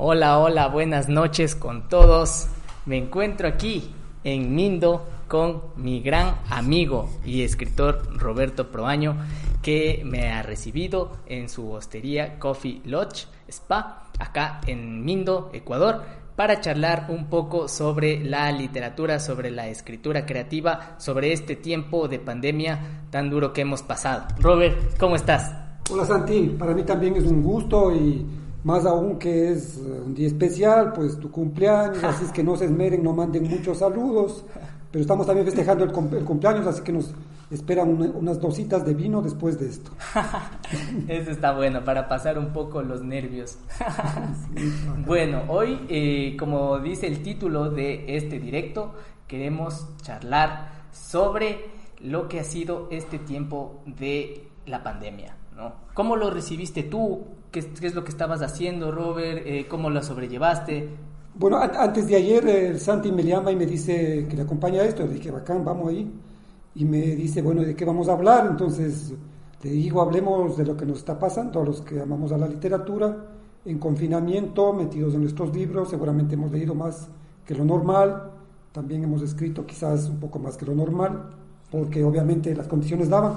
Hola, hola, buenas noches con todos. Me encuentro aquí en Mindo con mi gran amigo y escritor Roberto Proaño, que me ha recibido en su hostería Coffee Lodge Spa, acá en Mindo, Ecuador, para charlar un poco sobre la literatura, sobre la escritura creativa, sobre este tiempo de pandemia tan duro que hemos pasado. Robert, ¿cómo estás? Hola Santi, para mí también es un gusto y más aún que es eh, un día especial, pues tu cumpleaños, así es que no se esmeren, no manden muchos saludos, pero estamos también festejando el, cumpleaños, así que nos esperan unas dositas de vino después de esto. Eso está bueno, para pasar un poco los nervios. bueno, hoy, eh, como dice el título de este directo, queremos charlar sobre lo que ha sido este tiempo de la pandemia. ¿Cómo lo recibiste tú? ¿Qué, es lo que estabas haciendo, Robert? Eh, ¿Cómo lo sobrellevaste? Bueno, antes de ayer el Santi me llama y me dice que le acompaña esto. Le dije, bacán, vamos ahí. Y me dice, bueno, ¿de qué vamos a hablar? Entonces le digo, hablemos de lo que nos está pasando a los que amamos a la literatura, en confinamiento, metidos en nuestros libros. Seguramente hemos leído más que lo normal. También hemos escrito quizás un poco más que lo normal, porque obviamente las condiciones daban.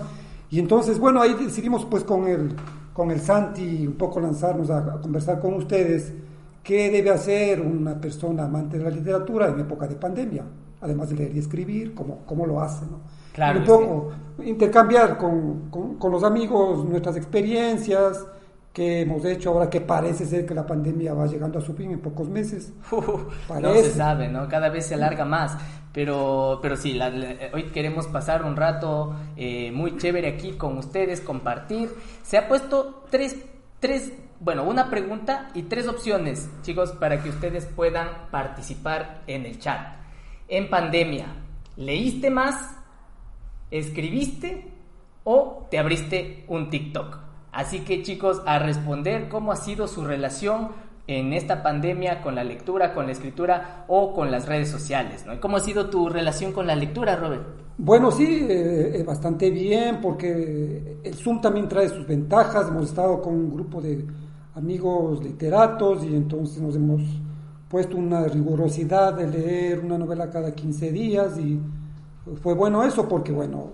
Y entonces, bueno, ahí decidimos pues con el, con el Santi un poco lanzarnos a, conversar con ustedes qué debe hacer una persona amante de la literatura en época de pandemia, además de leer y escribir, cómo, cómo lo hace, ¿no? Claro, un poco intercambiar con, con, con, los amigos nuestras experiencias que hemos hecho ahora que parece ser que la pandemia va llegando a su fin en pocos meses. no se sabe, ¿no? Cada vez se alarga más. Pero, pero sí, hoy queremos pasar un rato eh, muy chévere aquí con ustedes, compartir. Se ha puesto tres, tres, bueno, una pregunta y tres opciones, chicos, para que ustedes puedan participar en el chat. En pandemia, ¿leíste más? ¿Escribiste? ¿O te abriste un TikTok? Así que chicos, a responder cómo ha sido su relación en esta pandemia con la lectura, con la escritura o con las redes sociales. ¿no? ¿Cómo ha sido tu relación con la lectura, Robert? Bueno, sí, eh, eh, bastante bien, porque el Zoom también trae sus ventajas. Hemos estado con un grupo de amigos literatos y entonces nos hemos puesto una rigurosidad de leer una novela cada 15 días y fue bueno eso porque, bueno,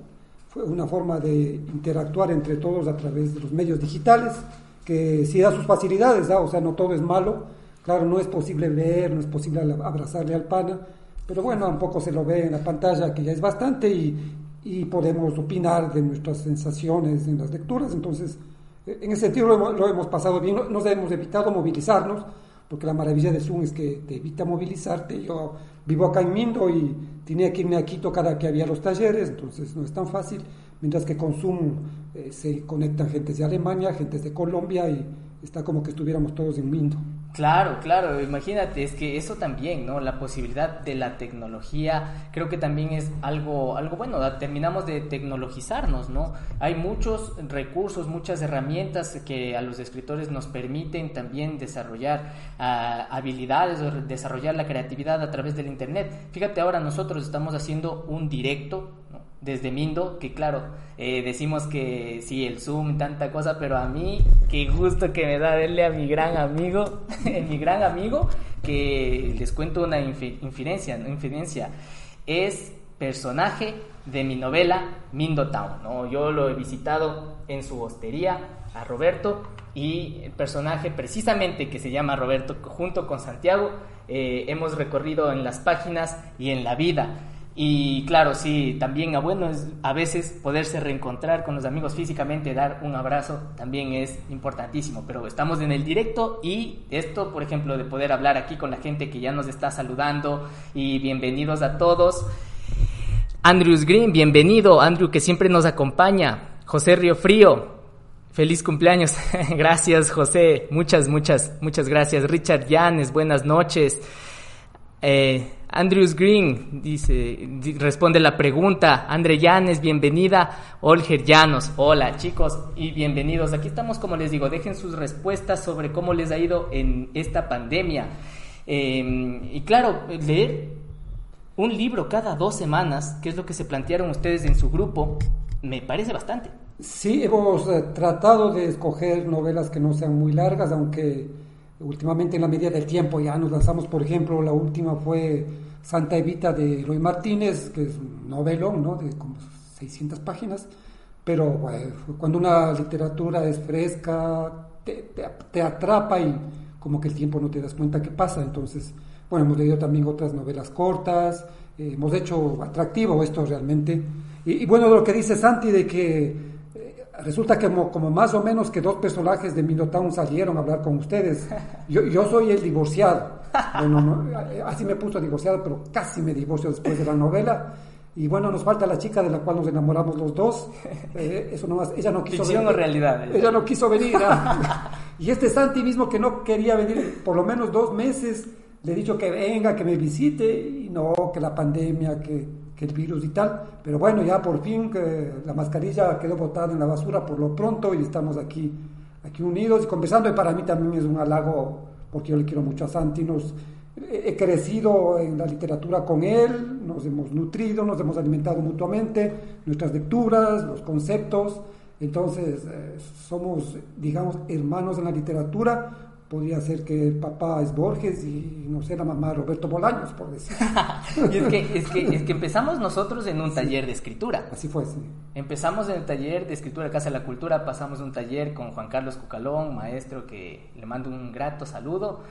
fue una forma de interactuar entre todos a través de los medios digitales que sí da sus facilidades, o sea, no todo es malo. Claro, no es posible ver, no es posible abrazarle al pana, pero bueno, tampoco se lo ve en la pantalla, que ya es bastante, y, y podemos opinar de nuestras sensaciones en las lecturas. Entonces, en ese sentido lo hemos, pasado bien, nos hemos evitado movilizarnos, porque la maravilla de Zoom es que te evita movilizarte. Yo vivo acá en Mindo y tenía que irme a Quito cada que había los talleres, entonces no es tan fácil mientras que con Zoom eh, se conectan gentes de Alemania, gentes de Colombia y está como que estuviéramos todos en Mindo. Claro, claro, imagínate, es que eso también, ¿no? La posibilidad de la tecnología, creo que también es algo, algo bueno, terminamos de tecnologizarnos, ¿no? Hay muchos recursos, muchas herramientas que a los escritores nos permiten también desarrollar uh, habilidades, desarrollar la creatividad a través del Internet. Fíjate, ahora nosotros estamos haciendo un directo, desde Mindo, que claro, eh, decimos que sí, el Zoom, tanta cosa, pero a mí, qué gusto que me da verle a mi gran amigo, mi gran amigo, que les cuento una infidencia, ¿no? es personaje de mi novela Mindo Town, ¿no? Yo lo he visitado en su hostería a Roberto y el personaje precisamente que se llama Roberto junto con Santiago eh, hemos recorrido en las páginas y en la vida. Y claro, sí, también a bueno es a veces poderse reencontrar con los amigos físicamente, dar un abrazo también es importantísimo. Pero estamos en el directo y esto, por ejemplo, de poder hablar aquí con la gente que ya nos está saludando y bienvenidos a todos. Andrews Green, bienvenido. Andrew, que siempre nos acompaña. José Río Frío, feliz cumpleaños. gracias, José. Muchas, muchas, muchas gracias. Richard Llanes, buenas noches. Eh, Andrews Green dice, responde la pregunta. Andre Llanes, bienvenida. Olger Llanos, hola chicos y bienvenidos. Aquí estamos, como les digo, dejen sus respuestas sobre cómo les ha ido en esta pandemia. Eh, y claro, leer un libro cada dos semanas, que es lo que se plantearon ustedes en su grupo, me parece bastante. Sí, hemos eh, tratado de escoger novelas que no sean muy largas, aunque últimamente en la medida del tiempo ya nos lanzamos, por ejemplo, la última fue Santa Evita de Roy Martínez, que es un novelón, ¿no? De como 600 páginas, pero cuando una literatura es fresca, te, te atrapa y como que el tiempo no te das cuenta que pasa, entonces bueno, hemos leído también otras novelas cortas, eh, hemos hecho atractivo esto realmente. Y, bueno, lo que dice Santi de que resulta que como, más o menos que dos personajes de Minotaur salieron a hablar con ustedes. Yo, yo soy el divorciado. Bueno, eh, así me puso divorciado, pero casi me divorcio después de la novela. Y bueno, nos falta la chica de la cual nos enamoramos los dos. eso nomás, ella no quiso venir. o realidad? Ella no quiso venir. Ah. y este Santi mismo que no quería venir por lo menos dos meses le he dicho que venga, que me visite, y no, que la pandemia, que, que el virus y tal. Pero bueno, ya por fin que la mascarilla quedó botada en la basura por lo pronto y estamos aquí, aquí unidos y conversando. Y para mí también es un halago, porque yo le quiero mucho a Santi. Nos, he crecido en la literatura con él, nos hemos nutrido, nos hemos alimentado mutuamente, nuestras lecturas, los conceptos. Entonces, eh, somos, digamos, hermanos en la literatura, podría ser que el papá es Borges y no sé, la mamá Roberto Bolaños, por decir. y es que, es, que, es que empezamos nosotros en un taller de escritura. Así fue, sí. Empezamos en el taller de escritura de Casa de la Cultura, pasamos un taller con Juan Carlos Cucalón, maestro que le mando un grato saludo.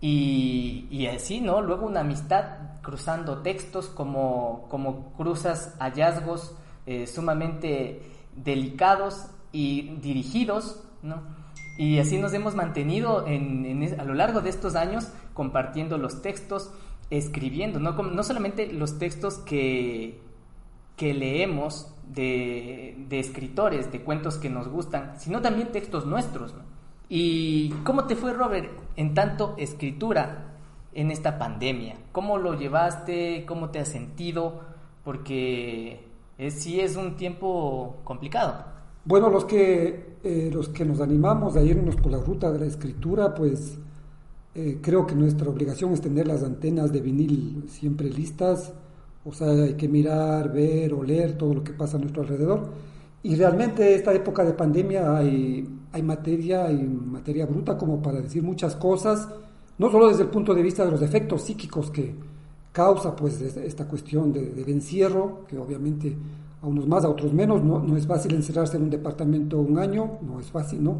Y, y así, ¿no? Luego una amistad cruzando textos como, como cruzas hallazgos eh, sumamente delicados y dirigidos, ¿no? Y así nos hemos mantenido en, a lo largo de estos años compartiendo los textos, escribiendo, no, no solamente los textos que, que leemos de, escritores, de cuentos que nos gustan, sino también textos nuestros. ¿Y cómo te fue, Robert, en tanto escritura en esta pandemia? ¿Cómo lo llevaste? ¿Cómo te has sentido? Porque sí es un tiempo complicado. Bueno, los que, eh, los que nos animamos a irnos por la ruta de la escritura, pues eh, creo que nuestra obligación es tener las antenas de vinil siempre listas, o sea, hay que mirar, ver, oler todo lo que pasa a nuestro alrededor. Y realmente esta época de pandemia hay, hay materia, hay materia bruta como para decir muchas cosas, no solo desde el punto de vista de los efectos psíquicos que causa pues esta cuestión de, encierro, que obviamente a unos más, a otros menos. No, no es fácil encerrarse en un departamento un año, no es fácil, ¿no?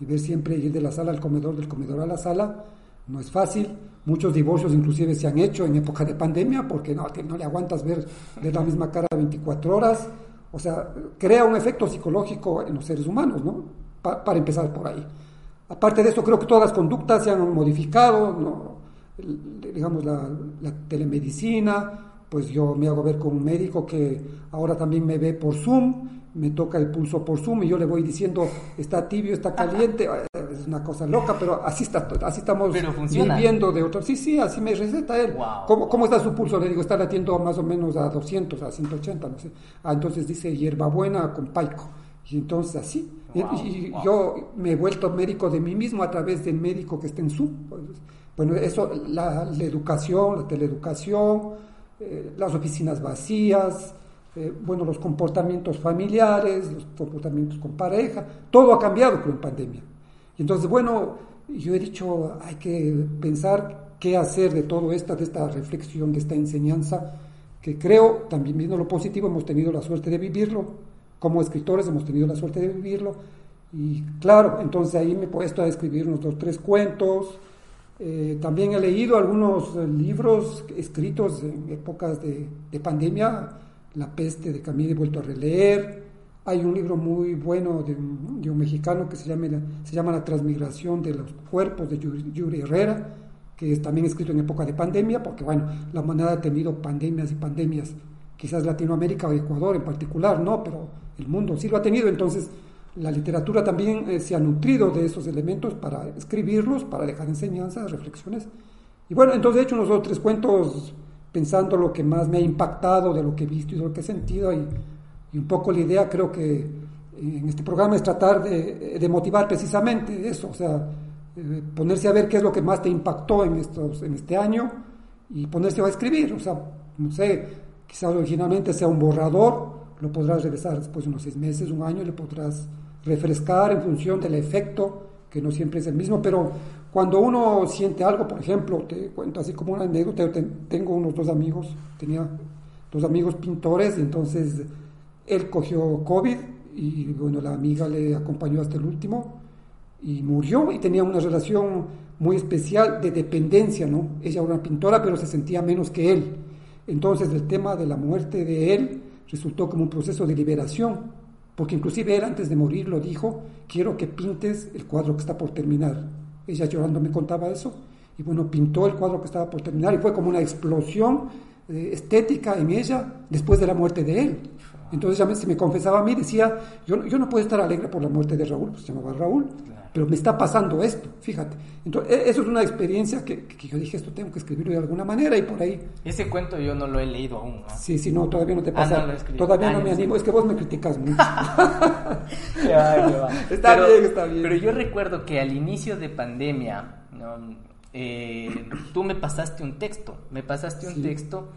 Y ver siempre ir de la sala al comedor, del comedor a la sala, no es fácil. Muchos divorcios inclusive se han hecho en época de pandemia porque no, no le aguantas ver, ver la misma cara 24 horas. O sea, crea un efecto psicológico en los seres humanos, ¿no? para empezar por ahí. Aparte de esto, creo que todas las conductas se han modificado, digamos, la telemedicina, pues yo me hago ver con un médico que ahora también me ve por Zoom, me toca el pulso por Zoom y yo le voy diciendo, está tibio, está caliente, es una cosa loca, pero así está, así estamos viviendo de otro. Sí, sí, así me receta él. ¿Cómo, está su pulso? Le digo, está latiendo más o menos a 200, a 180, no sé. Ah, entonces dice hierbabuena con paico. Y entonces así. y, yo me he vuelto médico de mí mismo a través del médico que está en Zoom. Bueno, eso, la, la educación, la teleeducación, eh, las oficinas vacías, eh, bueno, los comportamientos familiares, los comportamientos con pareja, todo ha cambiado con la pandemia. Entonces, bueno, yo he dicho, hay que pensar qué hacer de todo esto, de esta reflexión, de esta enseñanza, que creo, también viendo lo positivo, hemos tenido la suerte de vivirlo, como escritores hemos tenido la suerte de vivirlo, y claro, entonces ahí me he puesto a escribir unos dos, tres cuentos, eh, también he leído algunos eh, libros escritos en épocas de, pandemia, La peste de Camille he vuelto a releer. Hay un libro muy bueno de, un mexicano que se llama, se llama La transmigración de los cuerpos de Yuri, Herrera, que es también escrito en época de pandemia, porque bueno, la humanidad ha tenido pandemias y pandemias quizás Latinoamérica o Ecuador en particular, no, pero el mundo sí lo ha tenido, entonces la literatura también eh, se ha nutrido de esos elementos para escribirlos, para dejar enseñanzas, reflexiones. Y bueno, entonces he hecho unos dos tres cuentos pensando lo que más me ha impactado de lo que he visto y de lo que he sentido y, y un poco la idea creo que en este programa es tratar de, motivar precisamente eso, o sea, eh, ponerse a ver qué es lo que más te impactó en, estos, en este año y ponerse a escribir, o sea, no sé, quizás originalmente sea un borrador, lo podrás regresar después de unos seis meses, un año, le podrás refrescar en función del efecto, que no siempre es el mismo, pero cuando uno siente algo, por ejemplo, te cuento así como una anécdota, tengo unos dos amigos, tenía dos amigos pintores, entonces él cogió COVID y bueno, la amiga le acompañó hasta el último y murió y tenía una relación muy especial de dependencia, ¿no? Ella era una pintora, pero se sentía menos que él. Entonces el tema de la muerte de él resultó como un proceso de liberación, porque inclusive él antes de morir lo dijo, quiero que pintes el cuadro que está por terminar. Ella llorando me contaba eso, y bueno, pintó el cuadro que estaba por terminar y fue como una explosión eh, estética en ella después de la muerte de él. Entonces ya se me confesaba a mí, decía, yo, yo no puedo estar alegre por la muerte de Raúl, pues se llamaba Raúl, pero me está pasando esto, fíjate. Entonces, e, eso es una experiencia que, que, yo dije, esto tengo que escribirlo de alguna manera y por ahí. Ese cuento yo no lo he leído aún. ¿no? Sí, sí, no, todavía no te pasa. Ah, no todavía no me animo, es que vos me criticas mucho. qué va, qué va. Está pero, bien, está bien. Pero yo recuerdo que al inicio de pandemia, ¿no? eh, tú me pasaste un texto, me pasaste un Sí. texto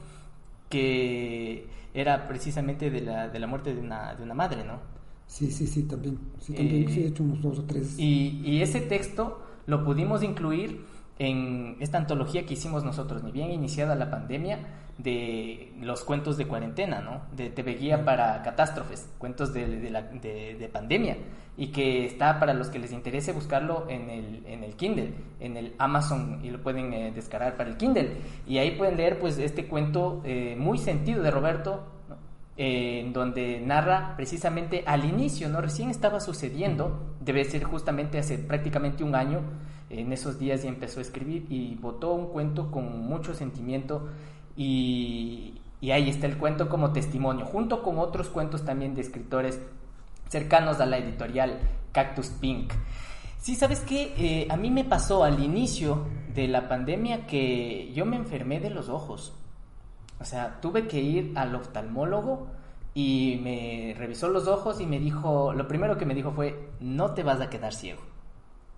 que era precisamente de la, de la muerte de una, de una madre, ¿no? Sí, sí, sí, también. Sí, también, Eh, sí, he hecho unos dos o tres. Y, y ese texto lo pudimos incluir en esta antología que hicimos nosotros, ni bien iniciada la pandemia, de los cuentos de cuarentena, ¿no? De TV Guía para Catástrofes, cuentos de, de la- de- de pandemia, y que está para los que les interese buscarlo en el, en el Kindle, en el Amazon, y lo pueden eh, descargar para el Kindle. Y ahí pueden leer pues este cuento eh, muy sentido de Roberto, en donde narra precisamente al inicio, ¿no? Recién estaba sucediendo, debe ser justamente hace prácticamente un año, en esos días ya empezó a escribir y votó un cuento con mucho sentimiento y, ahí está el cuento como testimonio, junto con otros cuentos también de escritores cercanos a la editorial Cactus Pink. Sí, ¿sabes qué? Eh, a mí me pasó al inicio de la pandemia que yo me enfermé de los ojos. O sea, tuve que ir al oftalmólogo y me revisó los ojos y me dijo, lo primero que me dijo fue, no te vas a quedar ciego.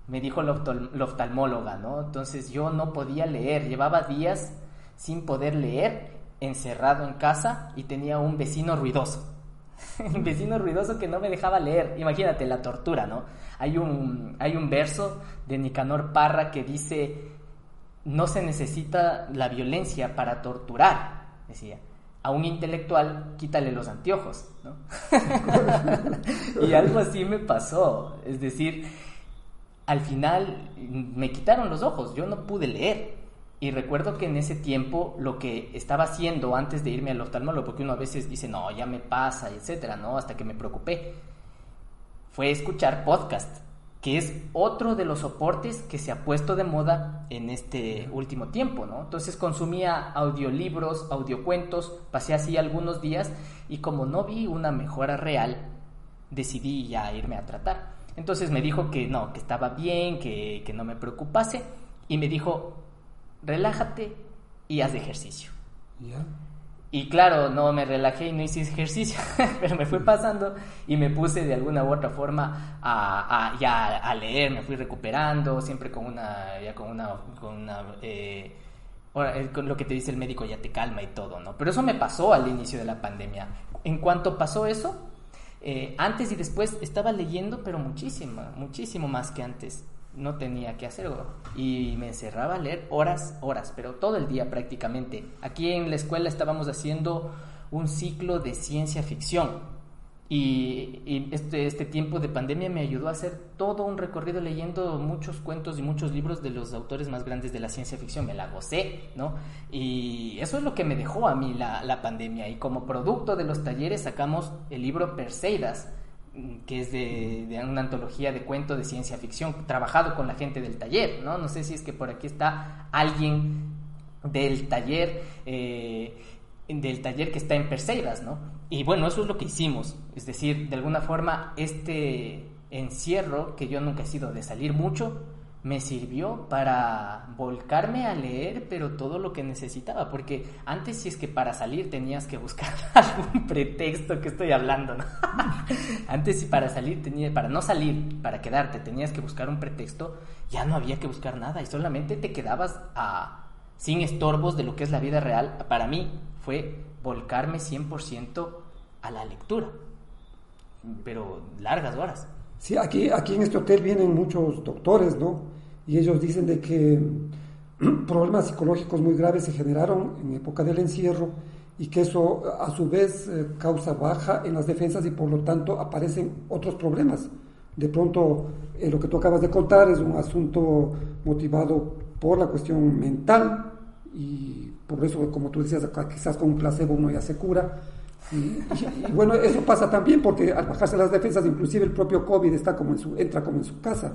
Me dijo la, oftal- la oftalmóloga, ¿no? Entonces yo no podía leer, llevaba días sin poder leer, encerrado en casa y tenía un vecino ruidoso. un vecino ruidoso que no me dejaba leer. Imagínate la tortura, ¿no? Hay un, hay un verso de Nicanor Parra que dice, no se necesita la violencia para torturar, decía. A un intelectual, quítale los anteojos, ¿no? y algo así me pasó. Es decir, al final me quitaron los ojos, yo no pude leer. Y recuerdo que en ese tiempo lo que estaba haciendo antes de irme al oftalmólogo, porque uno a veces dice, no, ya me pasa, etcétera, ¿no? Hasta que me preocupé, fue escuchar podcast, que es otro de los soportes que se ha puesto de moda en este último tiempo, ¿no? Entonces consumía audiolibros, audiocuentos, pasé así algunos días y como no vi una mejora real, decidí ya irme a tratar. Entonces me dijo que no, que estaba bien, que, que no me preocupase y me dijo, relájate y haz ejercicio. ¿Ya? Y claro, no me relajé y no hice ejercicio, pero me fue pasando y me puse de alguna u otra forma a, a- ya a leer, me fui recuperando, siempre con una, ya con una, con una, eh, eh, con lo que te dice el médico ya te calma y todo, ¿no? Pero eso me pasó al inicio de la pandemia. En cuanto pasó eso, eh, antes y después estaba leyendo, pero muchísimo, muchísimo más que antes. No tenía que hacerlo. Y me encerraba a leer horas, horas, pero todo el día prácticamente. Aquí en la escuela estábamos haciendo un ciclo de ciencia ficción. Y, este, este tiempo de pandemia me ayudó a hacer todo un recorrido leyendo muchos cuentos y muchos libros de los autores más grandes de la ciencia ficción. Me la gocé, ¿no? Y eso es lo que me dejó a mí la, la pandemia. Y como producto de los talleres sacamos el libro Perseidas, que es de, una antología de cuentos de ciencia ficción, trabajado con la gente del taller, ¿no? No sé si es que por aquí está alguien del taller. eh, del taller que está en Perseidas, ¿no? Y bueno, eso es lo que hicimos. Es decir, de alguna forma, este encierro, que yo nunca he sido de salir mucho, me sirvió para volcarme a leer, pero todo lo que necesitaba, porque antes si es que para salir tenías que buscar algún pretexto que estoy hablando, ¿no? antes si para salir tenía, para no salir, para quedarte tenías que buscar un pretexto, ya no había que buscar nada y solamente te quedabas a, sin estorbos de lo que es la vida real. Para mí fue volcarme 100% a la lectura, pero largas horas. Sí, aquí, aquí en este hotel vienen muchos doctores, ¿no? Y ellos dicen de que problemas psicológicos muy graves se generaron en época del encierro y que eso a su vez eh, causa baja en las defensas y por lo tanto aparecen otros problemas. De pronto, eh, lo que tú acabas de contar es un asunto motivado por la cuestión mental y por eso, como tú decías, quizás con un placebo uno ya se cura, y, bueno, eso pasa también porque al bajarse las defensas, inclusive el propio COVID está como en su, entra como en su casa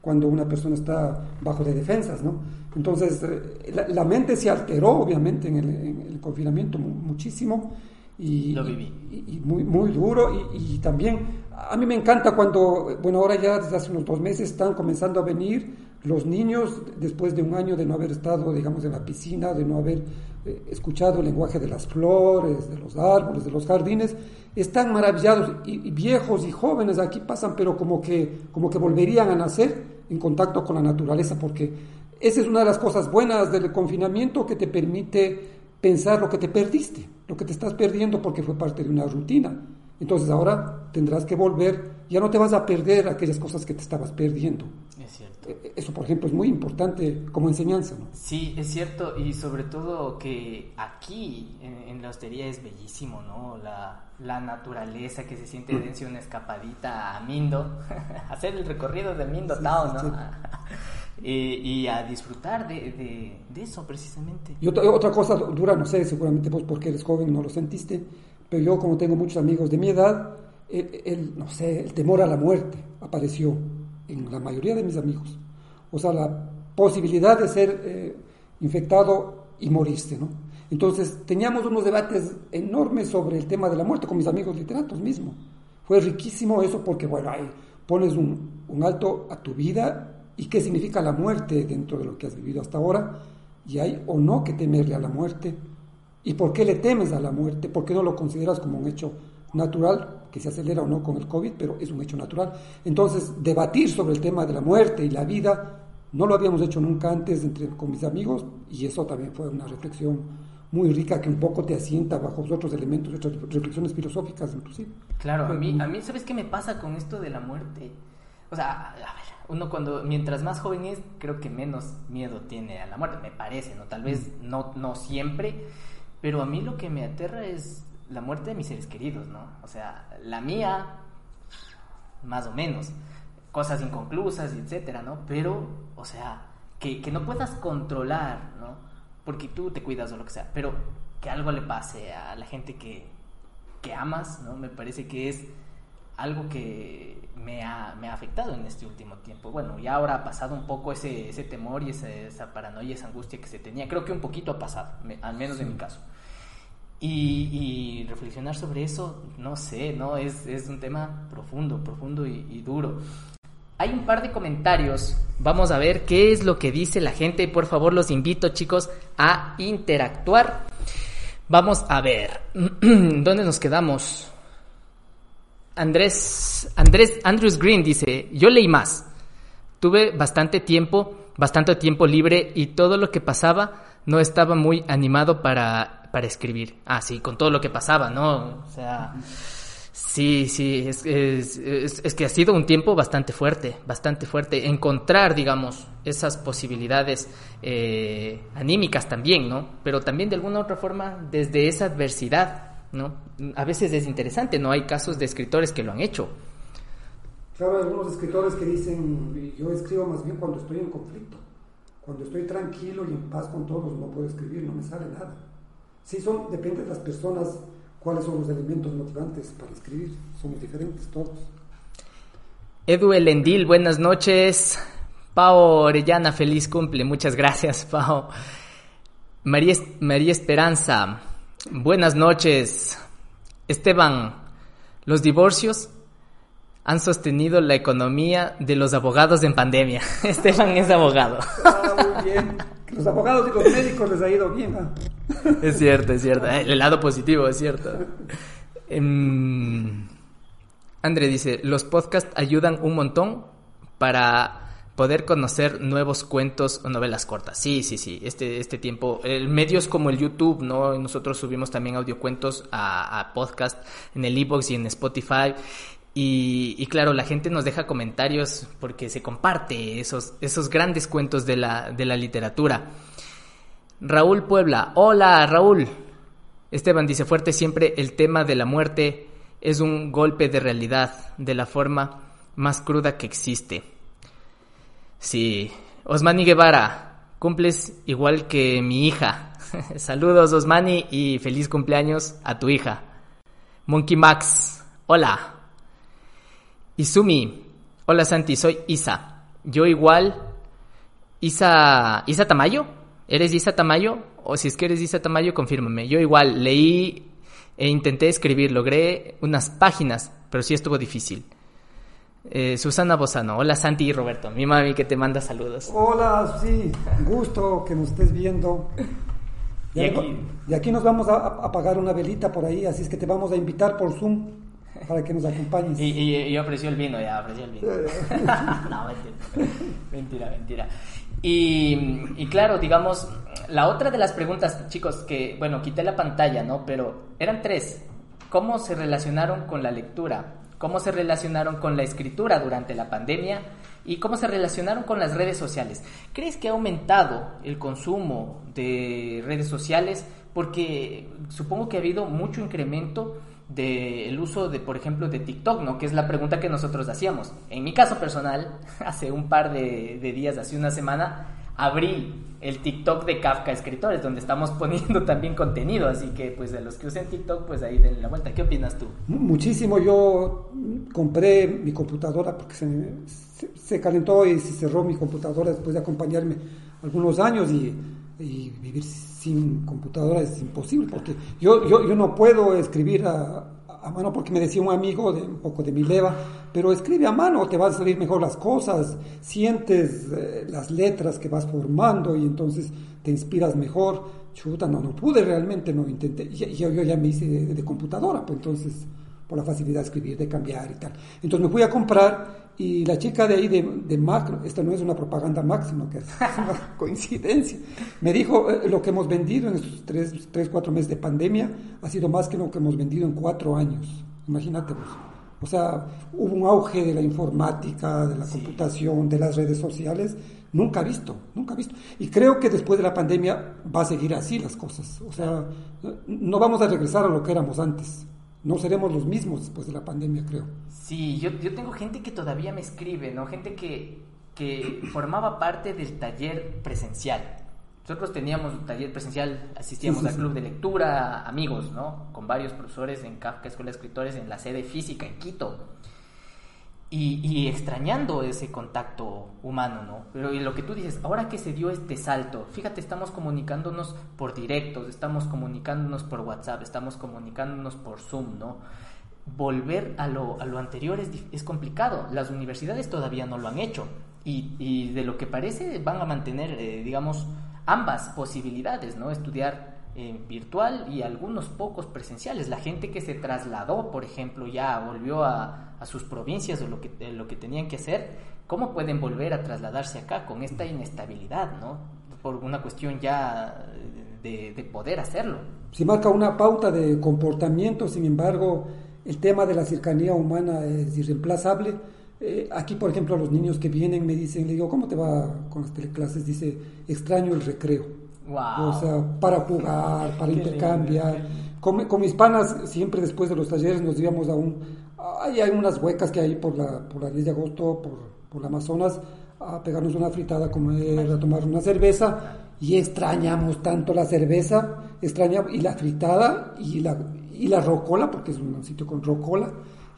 cuando una persona está bajo de defensas, ¿no? Entonces, eh, la, mente se alteró, obviamente, en el, confinamiento muchísimo. Y, Lo viví. Y, muy, muy duro. Y, también, a mí me encanta cuando, bueno, ahora ya desde hace unos dos meses están comenzando a venir los niños, después de un año de no haber estado, digamos, en la piscina, de no haber eh, escuchado el lenguaje de las flores, de los árboles, de los jardines, están maravillados y, viejos y jóvenes aquí pasan, pero como que, como que volverían a nacer en contacto con la naturaleza, porque esa es una de las cosas buenas del confinamiento que te permite pensar lo que te perdiste, lo que te estás perdiendo porque fue parte de una rutina. Entonces ahora tendrás que volver, ya no te vas a perder aquellas cosas que te estabas perdiendo. Es cierto. E, e, eso, por ejemplo, es muy importante como enseñanza. ¿no? Sí, es cierto, y sobre todo que aquí en, la hostería es bellísimo, ¿no? La, la naturaleza que se siente mm. dense una escapadita a Mindo, hacer el recorrido de Mindo Town, ¿no? y, a disfrutar de, de, eso precisamente. Y otra, otra cosa dura, no sé, seguramente vos porque eres joven no lo sentiste, pero yo como tengo muchos amigos de mi edad, el, no sé, el temor a la muerte apareció en la mayoría de mis amigos. O sea, la posibilidad de ser eh, infectado y morirse, ¿no? Entonces teníamos unos debates enormes sobre el tema de la muerte con mis amigos literatos mismo. Fue riquísimo eso porque, bueno, ahí pones un, un alto a tu vida y qué significa la muerte dentro de lo que has vivido hasta ahora y hay o no que temerle a la muerte ¿Y por qué le temes a la muerte? ¿Por qué no lo consideras como un hecho natural, que se acelera o no con el COVID, pero es un hecho natural? Entonces, debatir sobre el tema de la muerte y la vida no lo habíamos hecho nunca antes entre, con mis amigos y eso también fue una reflexión muy rica que un poco te asienta bajo otros elementos, otras reflexiones filosóficas inclusive. Claro, a mí, a mí, ¿sabes qué me pasa con esto de la muerte? O sea, a ver, uno cuando, mientras más joven es, creo que menos miedo tiene a la muerte, me parece, ¿no? Tal vez no, no siempre, pero a mí lo que me aterra es la muerte de mis seres queridos, ¿no? O sea, la mía, más o menos, cosas inconclusas, etcétera, ¿no? Pero, o sea, que, que no puedas controlar, ¿no? Porque tú te cuidas o lo que sea, pero que algo le pase a la gente que, que amas, ¿no? Me parece que es algo que me ha, me ha, afectado en este último tiempo. Bueno, ya ahora ha pasado un poco ese, ese temor y esa, esa, paranoia, esa angustia que se tenía. Creo que un poquito ha pasado, al menos en mi caso. Y, reflexionar sobre eso, no sé, ¿no? Es, es un tema profundo, profundo y, duro. Hay un par de comentarios. Vamos a ver qué es lo que dice la gente. Por favor, los invito, chicos, a interactuar. Vamos a ver. ¿Dónde nos quedamos? Andrés, Andrés, Andrews Green dice, yo leí más. Tuve bastante tiempo, bastante tiempo libre y todo lo que pasaba no estaba muy animado para para escribir. Ah, sí, con todo lo que pasaba, ¿no? O sea, sí, sí, es, es, que ha sido un tiempo bastante fuerte, bastante fuerte. Encontrar, digamos, esas posibilidades eh, anímicas también, ¿no? Pero también de alguna otra forma desde esa adversidad, ¿no? A veces es interesante, ¿no? Hay casos de escritores que lo han hecho. Claro, hay algunos escritores que dicen, yo escribo más bien cuando estoy en conflicto. Cuando estoy tranquilo y en paz con todos, no puedo escribir, no me sale nada. Sí, son, depende de las personas cuáles son los elementos motivantes para escribir. Somos diferentes todos. Edu Elendil, buenas noches. Pao Orellana, feliz cumple. Muchas gracias, Pao. María, María Esperanza. Buenas noches. Esteban, los divorcios han sostenido la economía de los abogados en pandemia. Esteban es abogado. Ah, muy bien. Los abogados y los médicos les ha ido bien. Es cierto, es cierto. El lado positivo, es cierto. Em, André dice, los podcasts ayudan un montón para poder conocer nuevos cuentos o novelas cortas. Sí, sí, sí. Este, este tiempo, el medios como el YouTube, ¿no? Nosotros subimos también audiocuentos a, a podcast en el iBox y en Spotify. Y, claro, la gente nos deja comentarios porque se comparte esos, esos grandes cuentos de la, de la literatura. Raúl Puebla, hola Raúl. Esteban dice fuerte siempre el tema de la muerte es un golpe de realidad de la forma más cruda que existe. Sí, Osmani Guevara, cumples igual que mi hija. Saludos Osmani y feliz cumpleaños a tu hija. Monkey Max, hola. Izumi, hola Santi, soy Isa. Yo igual, Isa, Isa Tamayo, ¿eres Isa Tamayo? O si es que eres Isa Tamayo, confírmame. Yo igual leí e intenté escribir, logré unas páginas, pero sí estuvo difícil. Eh, Susana Bozano, hola Santi y Roberto, mi mami que te manda saludos. Hola, sí, gusto que nos estés viendo. Y, aquí, y aquí nos vamos a apagar una velita por ahí, así es que te vamos a invitar por Zoom para que nos acompañes. Y, y, y ofreció el vino, ya ofreció el vino. no, mentira. mentira, mentira. Y, y, claro, digamos, la otra de las preguntas, chicos, que, bueno, quité la pantalla, ¿no? Pero eran tres. ¿Cómo se relacionaron con la lectura? ¿Cómo se relacionaron con la escritura durante la pandemia? ¿Y cómo se relacionaron con las redes sociales? ¿Crees que ha aumentado el consumo de redes sociales? Porque supongo que ha habido mucho incremento del uso de, por ejemplo, de TikTok, ¿no? Que es la pregunta que nosotros hacíamos. En mi caso personal, hace un par de, de días, hace una semana, abrí el TikTok de Kafka Escritores, donde estamos poniendo también contenido, así que pues de los que usen TikTok, pues ahí denle la vuelta. ¿Qué opinas tú? Muchísimo, yo compré mi computadora porque se, se, se calentó y se cerró mi computadora después de acompañarme algunos años y, y vivir sin computadora es imposible, porque yo, yo, yo no puedo escribir a, a, mano, porque me decía un amigo de un poco de mi leva, pero escribe a mano, te van a salir mejor las cosas, sientes eh, las letras que vas formando y entonces te inspiras mejor. Chuta, no, no pude realmente, no intenté, yo, yo ya me hice de, de computadora, pues entonces por la facilidad de escribir, de cambiar y tal. Entonces me fui a comprar y la chica de ahí de, de Macro, esto no es una propaganda máxima, que es una coincidencia, me dijo, eh, lo que hemos vendido en estos tres, tres, cuatro meses de pandemia ha sido más que lo que hemos vendido en cuatro años. Imagínate vos. O sea, hubo un auge de la informática, de la sí. computación, de las redes sociales, nunca visto, nunca visto. Y creo que después de la pandemia va a seguir así las cosas. O sea, no vamos a regresar a lo que éramos antes no seremos los mismos después de la pandemia, creo. Sí, yo, yo tengo gente que todavía me escribe, ¿no? Gente que, que formaba parte del taller presencial. Nosotros teníamos un taller presencial, asistíamos sí, sí, al club de lectura, amigos, ¿no? Con varios profesores en Kafka Escuela de Escritores en la sede física en Quito. Y, extrañando ese contacto humano, ¿no? Pero y lo que tú dices, ahora que se dio este salto, fíjate, estamos comunicándonos por directos, estamos comunicándonos por WhatsApp, estamos comunicándonos por Zoom, ¿no? Volver a lo, a lo anterior es, es complicado, las universidades todavía no lo han hecho y, y de lo que parece van a mantener, eh, digamos, ambas posibilidades, ¿no? Estudiar eh, virtual y algunos pocos presenciales. La gente que se trasladó, por ejemplo, ya volvió a, sus provincias o lo que, eh, lo que tenían que hacer, ¿cómo pueden volver a trasladarse acá con esta inestabilidad, ¿no? Por una cuestión ya de, de poder hacerlo. Si marca una pauta de comportamiento, sin embargo, el tema de la cercanía humana es irreemplazable. Eh, aquí, por ejemplo, los niños que vienen me dicen, le digo, ¿cómo te va con las teleclases? Dice, extraño el recreo. Wow. O sea, para jugar, para intercambiar. Con, con, mis panas, siempre después de los talleres nos íbamos a un... Hay, hay unas huecas que hay por la, por la 10 de agosto, por, por la Amazonas, a pegarnos una fritada, a comer, a tomar una cerveza, y extrañamos tanto la cerveza, extrañamos, y la fritada, y la, y la rocola, porque es un sitio con rocola,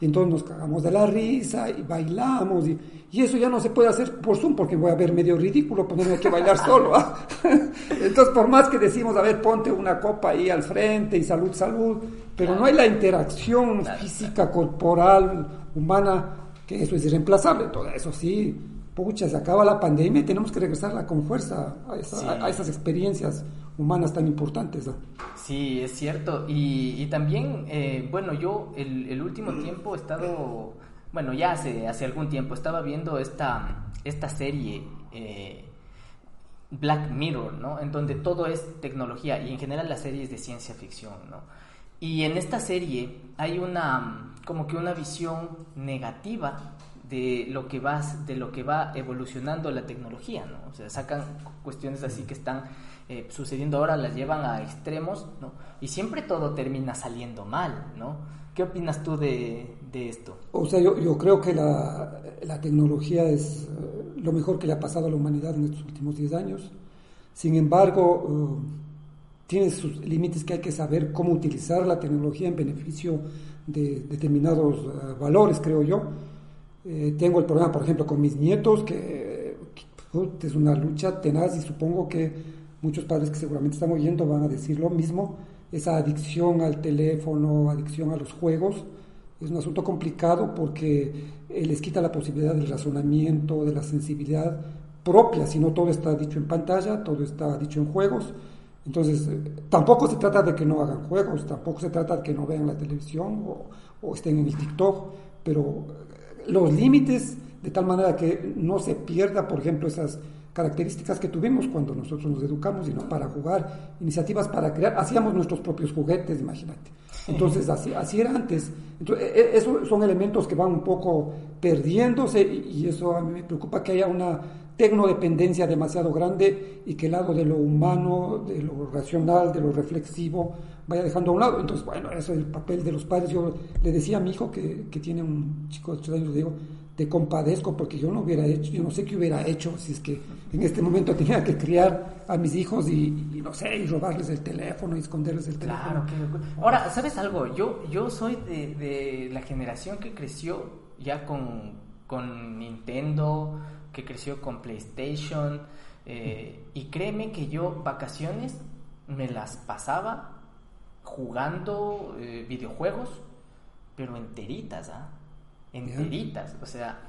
y entonces nos cagamos de la risa y bailamos y, y eso ya no se puede hacer por Zoom porque voy a ver medio ridículo ponerme aquí a bailar solo. ¿ah? Entonces, por más que decimos, a ver, ponte una copa ahí al frente y salud, salud, pero no hay la interacción física, corporal, humana, que eso es irreemplazable. Todo eso sí, pucha, se acaba la pandemia y tenemos que regresarla con fuerza a, esas experiencias humanas tan importantes. Sí, es cierto. Y, también, eh, bueno, yo el, el último tiempo he estado bueno, ya hace, hace algún tiempo estaba viendo esta, esta serie eh, Black Mirror, ¿no? En donde todo es tecnología y en general la serie es de ciencia ficción, ¿no? Y en esta serie hay una, como que una visión negativa de lo que va, de lo que va evolucionando la tecnología, ¿no? O sea, sacan cuestiones así que están eh, sucediendo ahora, las llevan a extremos, ¿no? Y siempre todo termina saliendo mal, ¿no? ¿Qué opinas tú de, esto? O sea, yo, yo creo que la, la, tecnología es eh, lo mejor que le ha pasado a la humanidad en estos últimos 10 años. Sin embargo, uh, tiene sus límites que hay que saber cómo utilizar la tecnología en beneficio de determinados uh, valores, creo yo. Eh, tengo el problema, por ejemplo, con mis nietos, que es una lucha tenaz y supongo que muchos padres que seguramente están oyendo van a decir lo mismo esa adicción al teléfono, adicción a los juegos, es un asunto complicado porque eh, les quita la posibilidad del razonamiento, de la sensibilidad propia, si no todo está dicho en pantalla, todo está dicho en juegos. Entonces, eh, tampoco se trata de que no hagan juegos, tampoco se trata de que no vean la televisión o, o estén en el TikTok, pero eh, los límites de tal manera que no se pierda, por ejemplo, esas características que tuvimos cuando nosotros nos educamos, sino para jugar, iniciativas para crear, hacíamos nuestros propios juguetes, imagínate. Entonces, así, así era antes. Entonces, e, e, esos son elementos que van un poco perdiéndose y eso a mí me preocupa que haya una tecnodependencia demasiado grande y que el lado de lo humano, de lo racional, de lo reflexivo, vaya dejando a un lado. Entonces, bueno, eso es el papel de los padres. Yo le decía a mi hijo que, que tiene un chico de 8 años, le digo, te compadezco porque yo no hubiera hecho, yo no sé qué hubiera hecho si es que en este momento tenía que criar a mis hijos y, no sé, y robarles el teléfono y esconderles el teléfono. Ahora, ¿sabes algo? Yo, yo soy de, de la generación que creció ya con, con Nintendo, que creció con PlayStation, eh, y créeme que yo vacaciones me las pasaba jugando eh, videojuegos, pero enteritas, ¿ah? Enteritas, o sea,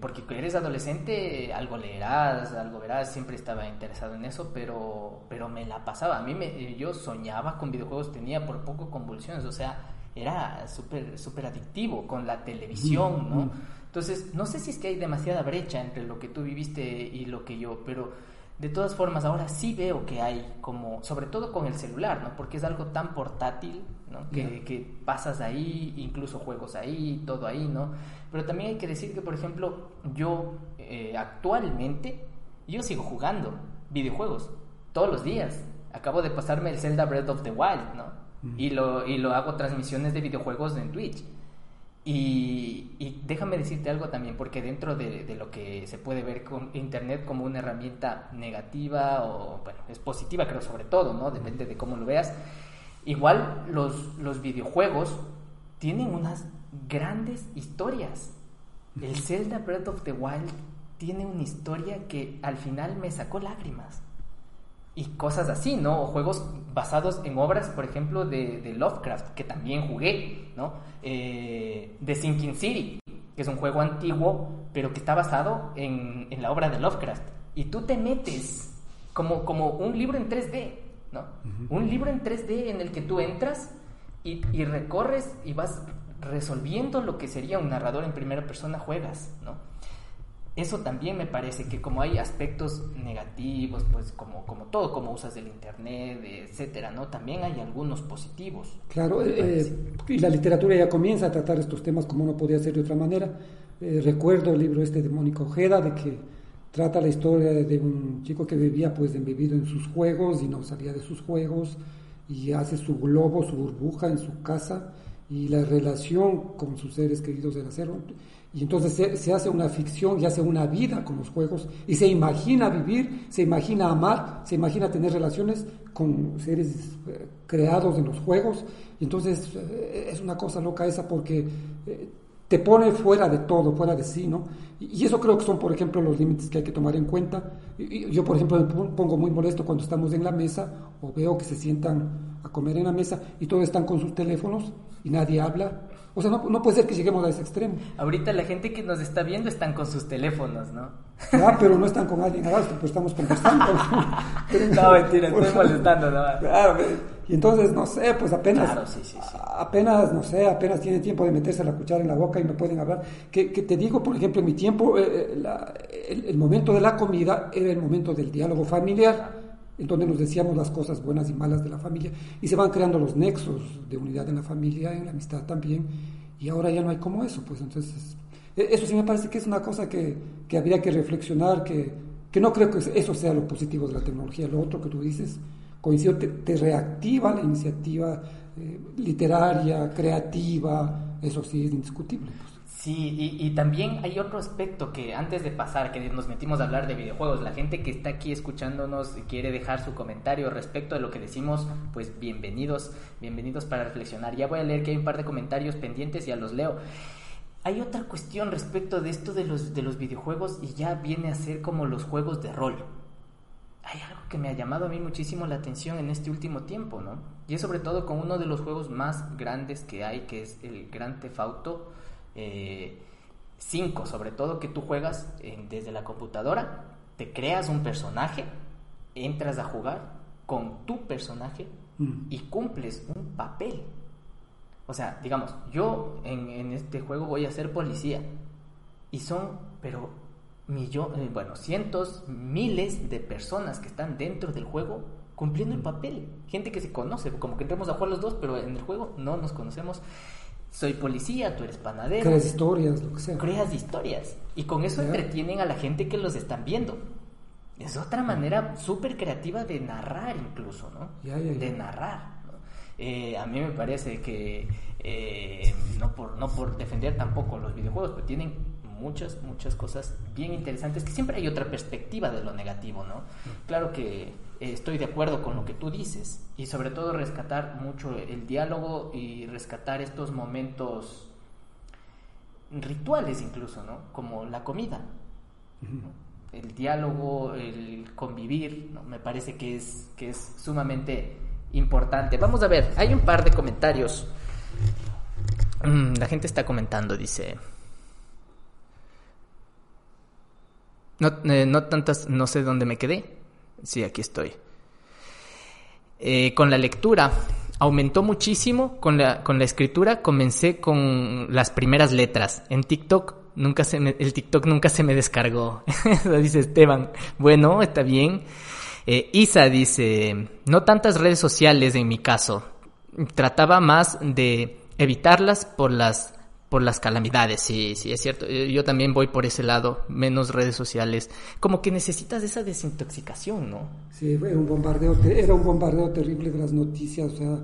porque eres adolescente, algo leerás, algo verás, siempre estaba interesado en eso, pero, pero me la pasaba. A mí me, yo soñaba con videojuegos, tenía por poco convulsiones, o sea, era súper super adictivo con la televisión, ¿no? Entonces, no sé si es que hay demasiada brecha entre lo que tú viviste y lo que yo, pero de todas formas, ahora sí veo que hay como, sobre todo con el celular, ¿no? Porque es algo tan portátil, ¿no? Que, que, pasas ahí, incluso juegos ahí, todo ahí, ¿no? Pero también hay que decir que, por ejemplo, yo eh, actualmente, yo sigo jugando videojuegos todos los días. Acabo de pasarme el Zelda Breath of the Wild, ¿no? y, lo, y lo hago transmisiones de videojuegos en Twitch. Y, déjame decirte algo también, porque dentro de, lo que se puede ver con Internet como una herramienta negativa o, bueno, es positiva, creo, sobre todo, ¿no? Depende de cómo lo veas. Igual los, los videojuegos tienen unas grandes historias. El Zelda Breath of the Wild tiene una historia que al final me sacó lágrimas y cosas así, ¿no? O juegos basados en obras, por ejemplo, de, Lovecraft, que también jugué, ¿no? Eh, The Sinking City, que es un juego antiguo, pero que está basado en, la obra de Lovecraft. Y tú te metes como, como un libro en 3D, ¿no? Un libro en 3D en el que tú entras y, y recorres y vas resolviendo lo que sería un narrador en primera persona, juegas, ¿no? eso también me parece que como hay aspectos negativos, pues como, como todo, como usas el Internet, etcétera, ¿no? También hay algunos positivos. Claro, eh, y la literatura ya comienza a tratar estos temas como no podía ser de otra manera. Eh, recuerdo el libro este de Mónica Ojeda, de que trata la historia de un chico que vivía pues embebido en sus juegos y no salía de sus juegos y hace su globo, su burbuja en su casa y la relación con sus seres queridos del acero. Y entonces se, hace una ficción y hace una vida con los juegos y se imagina vivir, se imagina amar, se imagina tener relaciones con seres eh, creados en los juegos. Y entonces eh, es una cosa loca esa porque eh, te pone fuera de todo, fuera de sí, ¿no? Y eso creo que son, por ejemplo, los límites que hay que tomar en cuenta. Yo, por ejemplo, me pongo muy molesto cuando estamos en la mesa o veo que se sientan a comer en la mesa y todos están con sus teléfonos y nadie habla. O sea, no, no puede ser que lleguemos a ese extremo. Ahorita la gente que nos está viendo están con sus teléfonos, ¿no? Ah, pero no están con alguien abajo, pues estamos conversando. no, mentira, estoy molestando, ¿no? Claro, y entonces, no sé, pues apenas, apenas, no sé, apenas tiene tiempo de meterse la cuchara en la boca y me pueden hablar. Que, que te digo, por ejemplo, en mi tiempo, eh, eh, el, momento de la comida era el momento del diálogo familiar, en donde nos decíamos las cosas buenas y malas de la familia, y se van creando los nexos de unidad en la familia, en la amistad también, y ahora ya no hay como eso, pues entonces, e, eso sí me parece que es una cosa que, que habría que reflexionar, que, que no creo que eso sea lo positivo de la tecnología, lo otro que tú dices coincido, te, reactiva la iniciativa eh, literaria, creativa, eso sí es indiscutible. Pues. Sí, y, también hay otro aspecto que antes de pasar, que nos metimos a hablar de videojuegos, la gente que está aquí escuchándonos y quiere dejar su comentario respecto de lo que decimos, pues bienvenidos, bienvenidos para reflexionar. Ya voy a leer que hay un par de comentarios pendientes y ya los leo. Hay otra cuestión respecto de esto de los, de los videojuegos y ya viene a ser como los juegos de rol hay algo que me ha llamado a mí muchísimo la atención en este último tiempo, ¿no? Y es sobre todo con uno de los juegos más grandes que hay, que es el Grand Theft Auto 5, eh, sobre todo que tú juegas desde la computadora, te creas un personaje, entras a jugar con tu personaje mm. y cumples un papel. O sea, digamos, yo en, en este juego voy a ser policía y son, pero eh, bueno, cientos, miles de personas que están dentro del juego cumpliendo el papel. Gente que se conoce, como que entramos a jugar los dos, pero en el juego no nos conocemos. Soy policía, tú eres panadero. Creas historias, lo que sea. Creas historias. Y con eso entretienen a la gente que los están viendo. Es otra manera súper creativa de narrar incluso, ¿no? de narrar. Eh, a mí me parece que, eh, no, por, no por defender tampoco los videojuegos, pero tienen muchas, muchas cosas bien interesantes, que siempre hay otra perspectiva de lo negativo, ¿no? Claro que eh, estoy de acuerdo con lo que tú dices y sobre todo rescatar mucho el diálogo y rescatar estos momentos rituales incluso, ¿no? Como la comida. El diálogo, el convivir, ¿no? me parece que es, que es sumamente importante. Vamos a ver, hay un par de comentarios. Mm, la gente está comentando, dice... No, eh, no tantas, no sé dónde me quedé. Sí, aquí estoy. Eh, con la lectura aumentó muchísimo, con la, con la escritura comencé con las primeras letras. En TikTok nunca se me, el TikTok nunca se me descargó. Dice Esteban. Bueno, está bien. Eh, Isa dice, no tantas redes sociales en mi caso. Trataba más de evitarlas por las por las calamidades, sí, sí, es cierto. Eh, yo también voy por ese lado, menos redes sociales. Como que necesitas esa desintoxicación, ¿no? Sí, fue un bombardeo, era un bombardeo terrible de las noticias, o sea,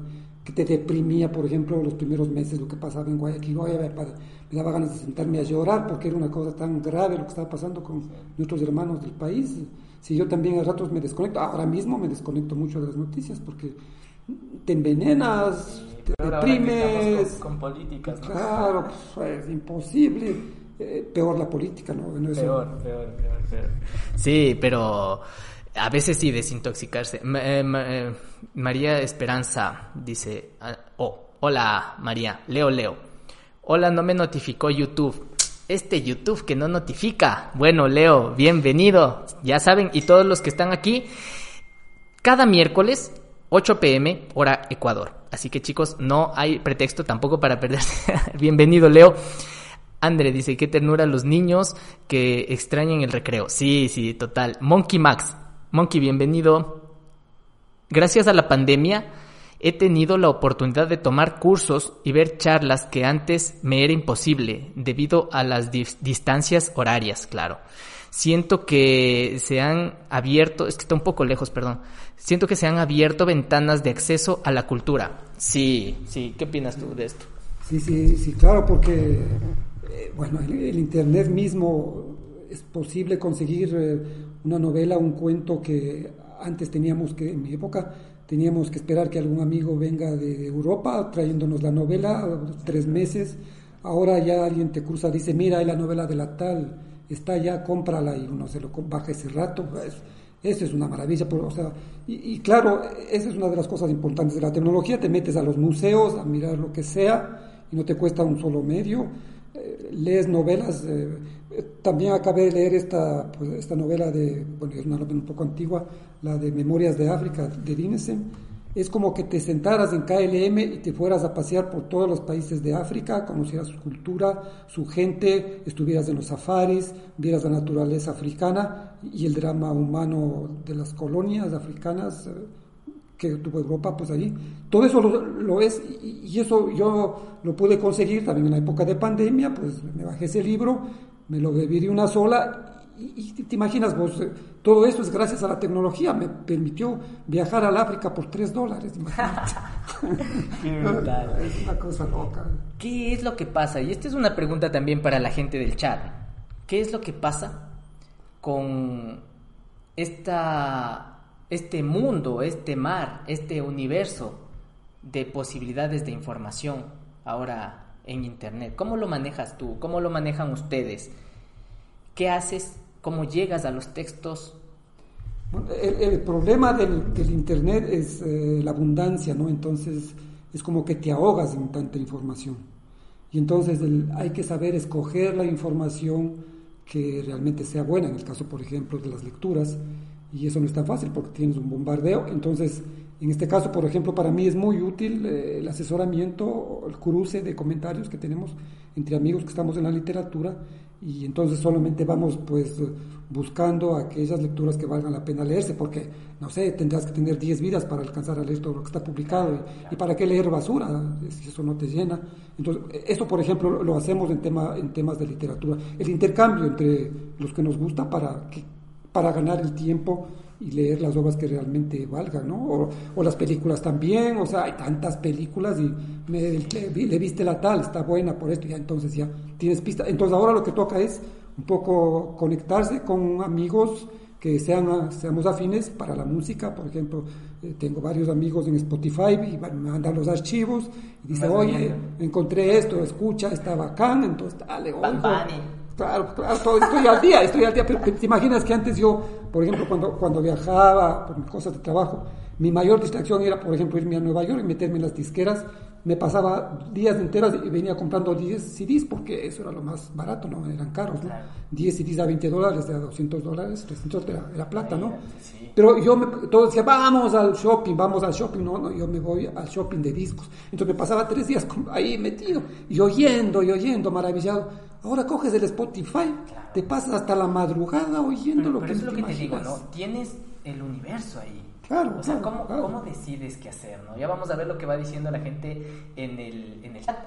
que te deprimía, por ejemplo, los primeros meses, lo que pasaba en Guayaquil. me daba ganas de sentarme a llorar porque era una cosa tan grave lo que estaba pasando con nuestros hermanos del país. Si yo también a ratos me desconecto, ahora mismo me desconecto mucho de las noticias porque te envenenas, te deprimes. Con, políticas. Claro, pues, es imposible. Eh, peor la política, ¿no? peor, peor, peor, Sí, pero a veces sí desintoxicarse. Eh, eh, María Esperanza dice, ah, oh, hola María, Leo, Leo. Hola, no me notificó YouTube. Este YouTube que no notifica. Bueno, Leo, bienvenido. Ya saben, y todos los que están aquí, cada miércoles 8 pm, hora Ecuador. Así que chicos, no hay pretexto tampoco para perderse. Bienvenido, Leo. Andre dice, qué ternura los niños que extrañan el recreo. Sí, sí, total. Monkey Max. Monkey, bienvenido. Gracias a la pandemia he tenido la oportunidad de tomar cursos y ver charlas que antes me era imposible debido a las distancias horarias, claro. Siento que se han abierto, es que está un poco lejos, perdón. Siento que se han abierto ventanas de acceso a la cultura. Sí, sí, ¿qué opinas tú de esto? Sí, sí, sí, claro, porque eh, bueno, el, el, Internet mismo es posible conseguir eh, una novela, un cuento que antes teníamos que, en mi época, teníamos que esperar que algún amigo venga de Europa trayéndonos la novela, tres meses. Ahora ya alguien te cruza, dice, mira, hay la novela de la tal, está ya, cómprala y uno se lo baja ese rato. eso es una maravilla. o sea, y, y, claro, esa es una de las cosas importantes de la tecnología. Te metes a los museos a mirar lo que sea y no te cuesta un solo medio. Eh, lees novelas. Eh, también acabé de leer esta, pues, esta novela de, bueno, es una novela un poco antigua, la de Memorias de África de Dinesen. Es como que te sentaras en KLM y te fueras a pasear por todos los países de África, conocieras su cultura, su gente, estuvieras en los safaris, vieras la naturaleza africana y el drama humano de las colonias africanas eh, que tuvo Europa, pues ahí. Todo eso lo, es, y, eso yo lo pude conseguir también en la época de pandemia, pues me bajé ese libro, me lo bebí de una sola, y, te imaginas vos, eh, todo eso es gracias a la tecnología, me permitió viajar al África por tres dólares, es una cosa loca. ¿Qué es lo que pasa? Y esta es una pregunta también para la gente del chat. ¿Qué es lo que pasa con esta este mundo, este mar, este universo de posibilidades de información ahora en Internet? ¿Cómo lo manejas tú? ¿Cómo lo manejan ustedes? ¿Qué haces? ¿Cómo llegas a los textos? el, problema del, Internet es eh, la abundancia, ¿no? Entonces es como que te ahogas en tanta información. Y entonces hay que saber escoger la información que realmente sea buena, en el caso, por ejemplo, de las lecturas y eso no es tan fácil porque tienes un bombardeo. Entonces, en este caso, por ejemplo, para mí es muy útil eh, el asesoramiento, el cruce de comentarios que tenemos entre amigos que estamos en la literatura y entonces solamente vamos pues buscando aquellas lecturas que valgan la pena leerse porque no sé tendrás que tener 10 vidas para alcanzar a leer todo lo que está publicado y, para qué leer basura si eso no te llena. Entonces eso por ejemplo lo hacemos en tema en temas de literatura. El intercambio entre los que nos gusta para que para ganar el tiempo y leer las obras que realmente valgan, ¿no? O, las películas también, o sea, hay tantas películas y me, le, viste la tal, está buena por esto, ya entonces ya tienes pista. Entonces ahora lo que toca es un poco conectarse con amigos que sean, seamos afines para la música, por ejemplo, eh, tengo varios amigos en Spotify y me mandan los archivos y dice, oye, encontré esto, escucha, está bacán, entonces dale, oigo. Claro, claro, estoy al día, estoy al día, pero te imaginas que antes yo, por ejemplo, cuando, cuando viajaba por cosas de trabajo, mi mayor distracción era, por ejemplo, irme a Nueva York y meterme en las disqueras, me pasaba días enteros y venía comprando 10 CDs porque eso era lo más barato, no eran caros, ¿no? 10 CDs a 20 dólares, a 200 dólares, 300 era, era plata, ¿no? Pero yo, me, todo decía, vamos al shopping, vamos al shopping, no, no, yo me voy al shopping de discos. Entonces me pasaba tres días ahí metido y oyendo y oyendo, maravillado Ahora coges el Spotify, te pasas hasta la madrugada oyendo lo que es lo que te digo, ¿no? Tienes el universo ahí. Claro, o sea, ¿cómo, ¿cómo, decides qué hacer, no? Ya vamos a ver lo que va diciendo la gente en el, en el chat.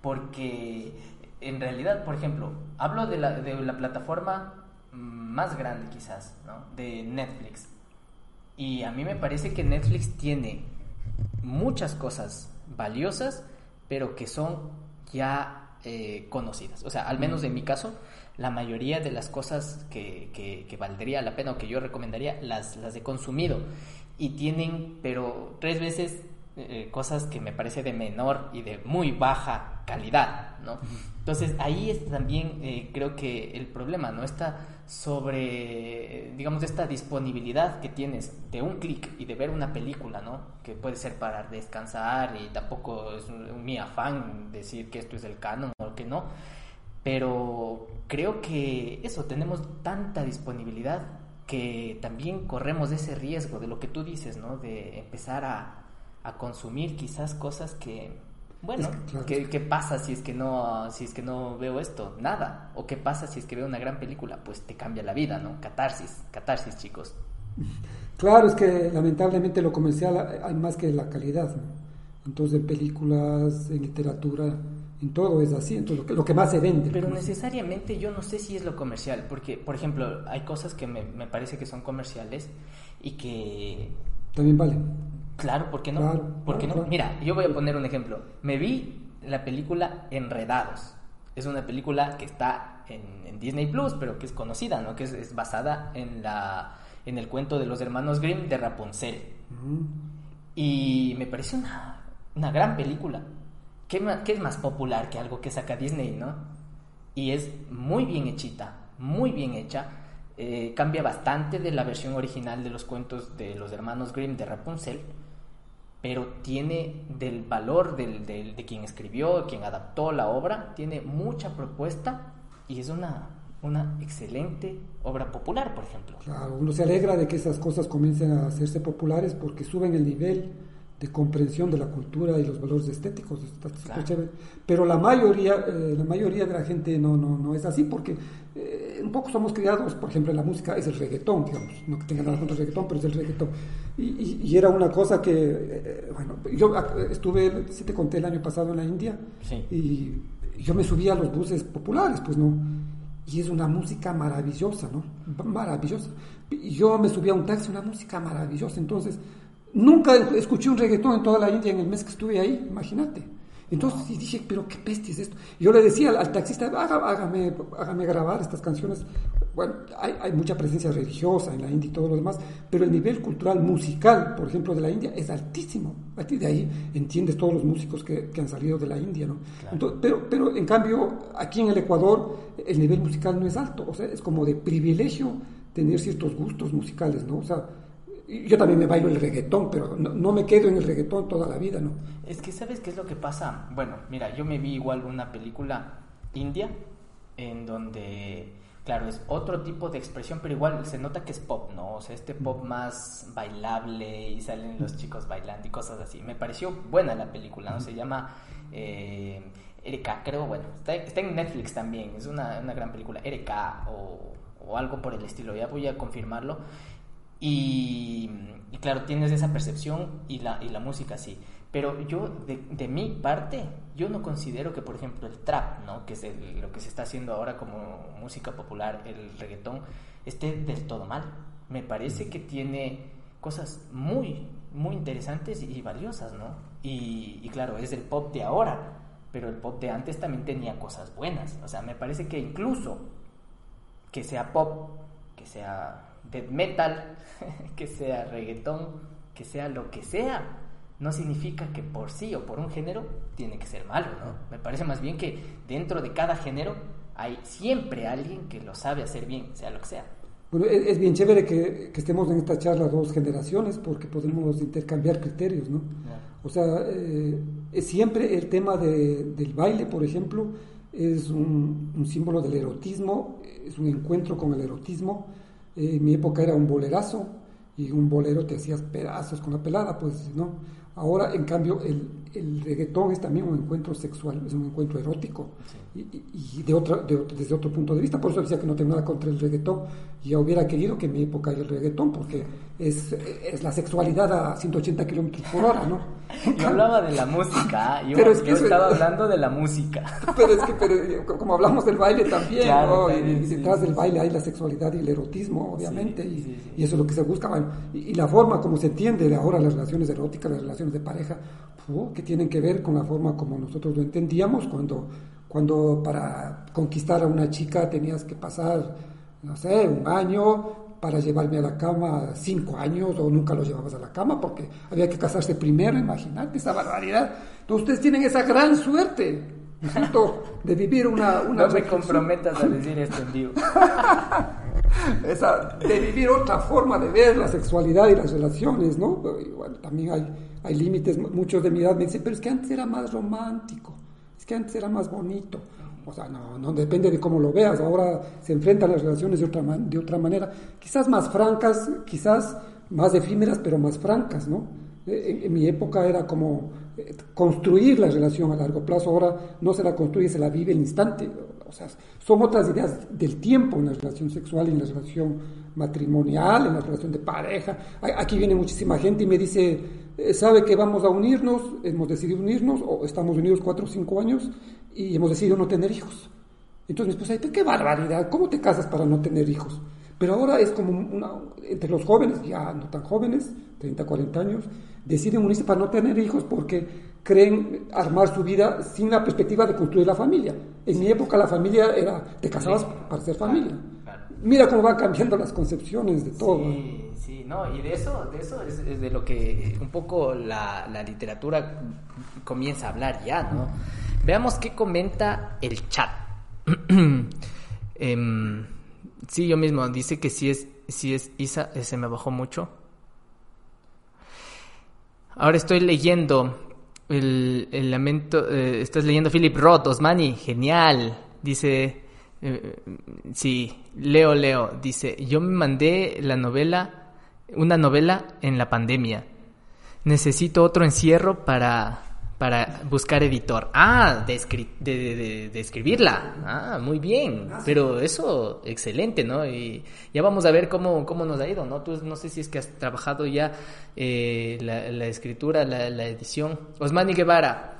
Porque en realidad, por ejemplo, hablo de la, de la plataforma más grande quizás, ¿no? De Netflix. Y a mí me parece que Netflix tiene muchas cosas valiosas, pero que son ya eh, conocidas. O sea, al menos en mi caso, la mayoría de las cosas que, que, valdría la pena o que yo recomendaría las, las he consumido. Y tienen, pero tres veces eh, cosas que me parece de menor y de muy baja calidad, ¿no? Entonces ahí es también eh, creo que el problema, ¿no? Está sobre, digamos, esta disponibilidad que tienes de un clic y de ver una película, ¿no? Que puede ser para descansar y tampoco es mi afán decir que esto es el canon o que no, pero creo que eso, tenemos tanta disponibilidad que también corremos ese riesgo de lo que tú dices, ¿no? De empezar a, a consumir quizás cosas que bueno, ¿qué, pasa si es que no si es que no veo esto? Nada. ¿O qué pasa si es que veo una gran película? Pues te cambia la vida, ¿no? Catarsis, catarsis, chicos. Claro, es que lamentablemente lo comercial hay más que la calidad, ¿no? Entonces en películas, en literatura, en todo es así, entonces lo que, más se vende. Pero necesariamente yo no sé si es lo comercial, porque, por ejemplo, hay cosas que me, me parece que son comerciales y que... También valen Claro, ¿por qué no? ¿Por qué no? Mira, yo voy a poner un ejemplo. Me vi la película Enredados. Es una película que está en, Disney Plus, pero que es conocida, ¿no? Que es, basada en, la, en el cuento de los hermanos Grimm de Rapunzel. Y me parece una, una gran película. ¿Qué, ¿Qué, es más popular que algo que saca Disney, no? Y es muy bien hechita, muy bien hecha. Eh, cambia bastante de la versión original de los cuentos de los hermanos Grimm de Rapunzel, pero tiene del valor del, de quien escribió, quien adaptó la obra, tiene mucha propuesta y es una, una excelente obra popular, por ejemplo. Claro, uno se alegra de que esas cosas comiencen a hacerse populares porque suben el nivel de comprensión de la cultura y los valores estéticos. Pero la mayoría, eh, la mayoría de la gente no, no, no es así porque eh, un poco somos criados, por ejemplo, en la música es el reggaetón, digamos, no que tenga nada contra el reggaetón, pero es el reggaetón. Y, y, era una cosa que, eh, bueno, yo estuve, si te conté el año pasado en la India, y yo me subía a los buses populares, pues no. Y es una música maravillosa, ¿no? Maravillosa. Y yo me subía a un taxi, una música maravillosa. Entonces, Nunca escuché un reggaetón en toda la India en el mes que estuve ahí, imagínate. Entonces dije, pero qué peste es esto. Yo le decía al, taxista, hágame, hágame, grabar estas canciones. Bueno, hay, hay, mucha presencia religiosa en la India y todo lo demás, pero el nivel cultural musical, por ejemplo, de la India es altísimo. A ti de ahí entiendes todos los músicos que, que han salido de la India, ¿no? pero, pero en cambio, aquí en el Ecuador, el nivel musical no es alto. O sea, es como de privilegio tener ciertos gustos musicales, ¿no? O sea, yo también me bailo el reggaetón, pero no, me quedo en el reggaetón toda la vida, ¿no? Es que, ¿sabes qué es lo que pasa? Bueno, mira, yo me vi igual una película india en donde, claro, es otro tipo de expresión, pero igual se nota que es pop, ¿no? O sea, este pop más bailable y salen los chicos bailando y cosas así. Me pareció buena la película, ¿no? Se llama... Eh, Erika, creo, bueno, está, en Netflix también, es una, una gran película, Erika o, o algo por el estilo, ya voy a confirmarlo. Y, claro, tienes esa percepción y la, y la música sí. Pero yo, de, de, mi parte, yo no considero que, por ejemplo, el trap, ¿no? que es lo que se está haciendo ahora como música popular, el reggaetón, esté del todo mal. Me parece que tiene cosas muy, muy interesantes y valiosas, ¿no? Y, y claro, es el pop de ahora, pero el pop de antes también tenía cosas buenas. O sea, me parece que incluso que sea pop, que sea death metal, que sea reggaetón, que sea lo que sea, no significa que por sí o por un género tiene que ser malo, ¿no? Me parece más bien que dentro de cada género hay siempre alguien que lo sabe hacer bien, sea lo que sea. Bueno, es, bien chévere que, estemos en esta charla dos generaciones porque podemos intercambiar criterios, ¿no? O sea, eh, es siempre el tema del baile, por ejemplo, es un, un símbolo del erotismo, es un encuentro con el erotismo, en mi época era un bolerazo y un bolero te hacías pedazos con la pelada, pues, ¿no? Ahora, en cambio, el, el reggaetón es también un encuentro sexual, es un encuentro erótico y, y, de otra, desde otro punto de vista. Por eso decía que no tengo nada contra el reggaetón. Y ya hubiera querido que en mi época haya el reggaetón, porque es, es la sexualidad a 180 kilómetros por hora, ¿no? Yo hablaba de la música, yo, pero es que estaba hablando de la música. Pero es que, pero, como hablamos del baile también, ¿no? Y, detrás del baile hay la sexualidad y el erotismo, obviamente, y, y, eso es lo que se busca. Bueno, y, la forma como se entiende ahora las relaciones eróticas, las relaciones de pareja, que tienen que ver con la forma como nosotros lo entendíamos cuando, cuando para conquistar a una chica tenías que pasar, no sé, un año para llevarme a la cama cinco años o nunca lo llevabas a la cama porque había que casarse primero, imagínate esa barbaridad. Entonces ustedes tienen esa gran suerte, de vivir una... una no me comprometas a decir esto en vivo. esa, de vivir otra forma de ver la sexualidad y las relaciones, ¿no? Bueno, también hay hay límites, muchos de mi edad me dicen, pero es que antes era más romántico, es que antes era más bonito. O sea, no, no depende de cómo lo veas, ahora se enfrentan las relaciones de otra, de otra manera, quizás más francas, quizás más efímeras, pero más francas, ¿no? Eh, en, mi época era como eh, construir la relación a largo plazo, ahora no se la construye, se la vive el instante. O sea, son otras ideas del tiempo en la relación sexual, en la relación matrimonial, en la relación de pareja. Aquí viene muchísima gente y me dice, sabe que vamos a unirnos, hemos decidido unirnos, o estamos unidos cuatro o cinco años y hemos decidido no tener hijos. Entonces mi esposa dice, qué barbaridad, ¿cómo te casas para no tener hijos? Pero ahora es como una, entre los jóvenes, ya no tan jóvenes, 30, 40 años, deciden unirse para no tener hijos porque creen armar su vida sin la perspectiva de construir la familia. En mi época la familia era, te casabas para ser familia. Mira cómo van cambiando las concepciones de todo. Sí, sí, no, y de eso, de eso es, de lo que un poco la, la, literatura comienza a hablar ya, ¿no? Veamos qué comenta el chat. Em, sí, yo mismo, dice que si es, si es Isa, eh, se me bajó mucho. Ahora estoy leyendo el, el lamento, eh, estás leyendo Philip Roth, Osmani, genial. Dice, eh, sí, Leo, Leo, dice, yo me mandé la novela, una novela en la pandemia. Necesito otro encierro para, para buscar editor. Ah, de, de, escribirla. Ah, muy bien. Pero eso, excelente, ¿no? Y ya vamos a ver cómo, cómo nos ha ido, ¿no? Tú no sé si es que has trabajado ya eh, la, escritura, la, la edición. Osmani Guevara.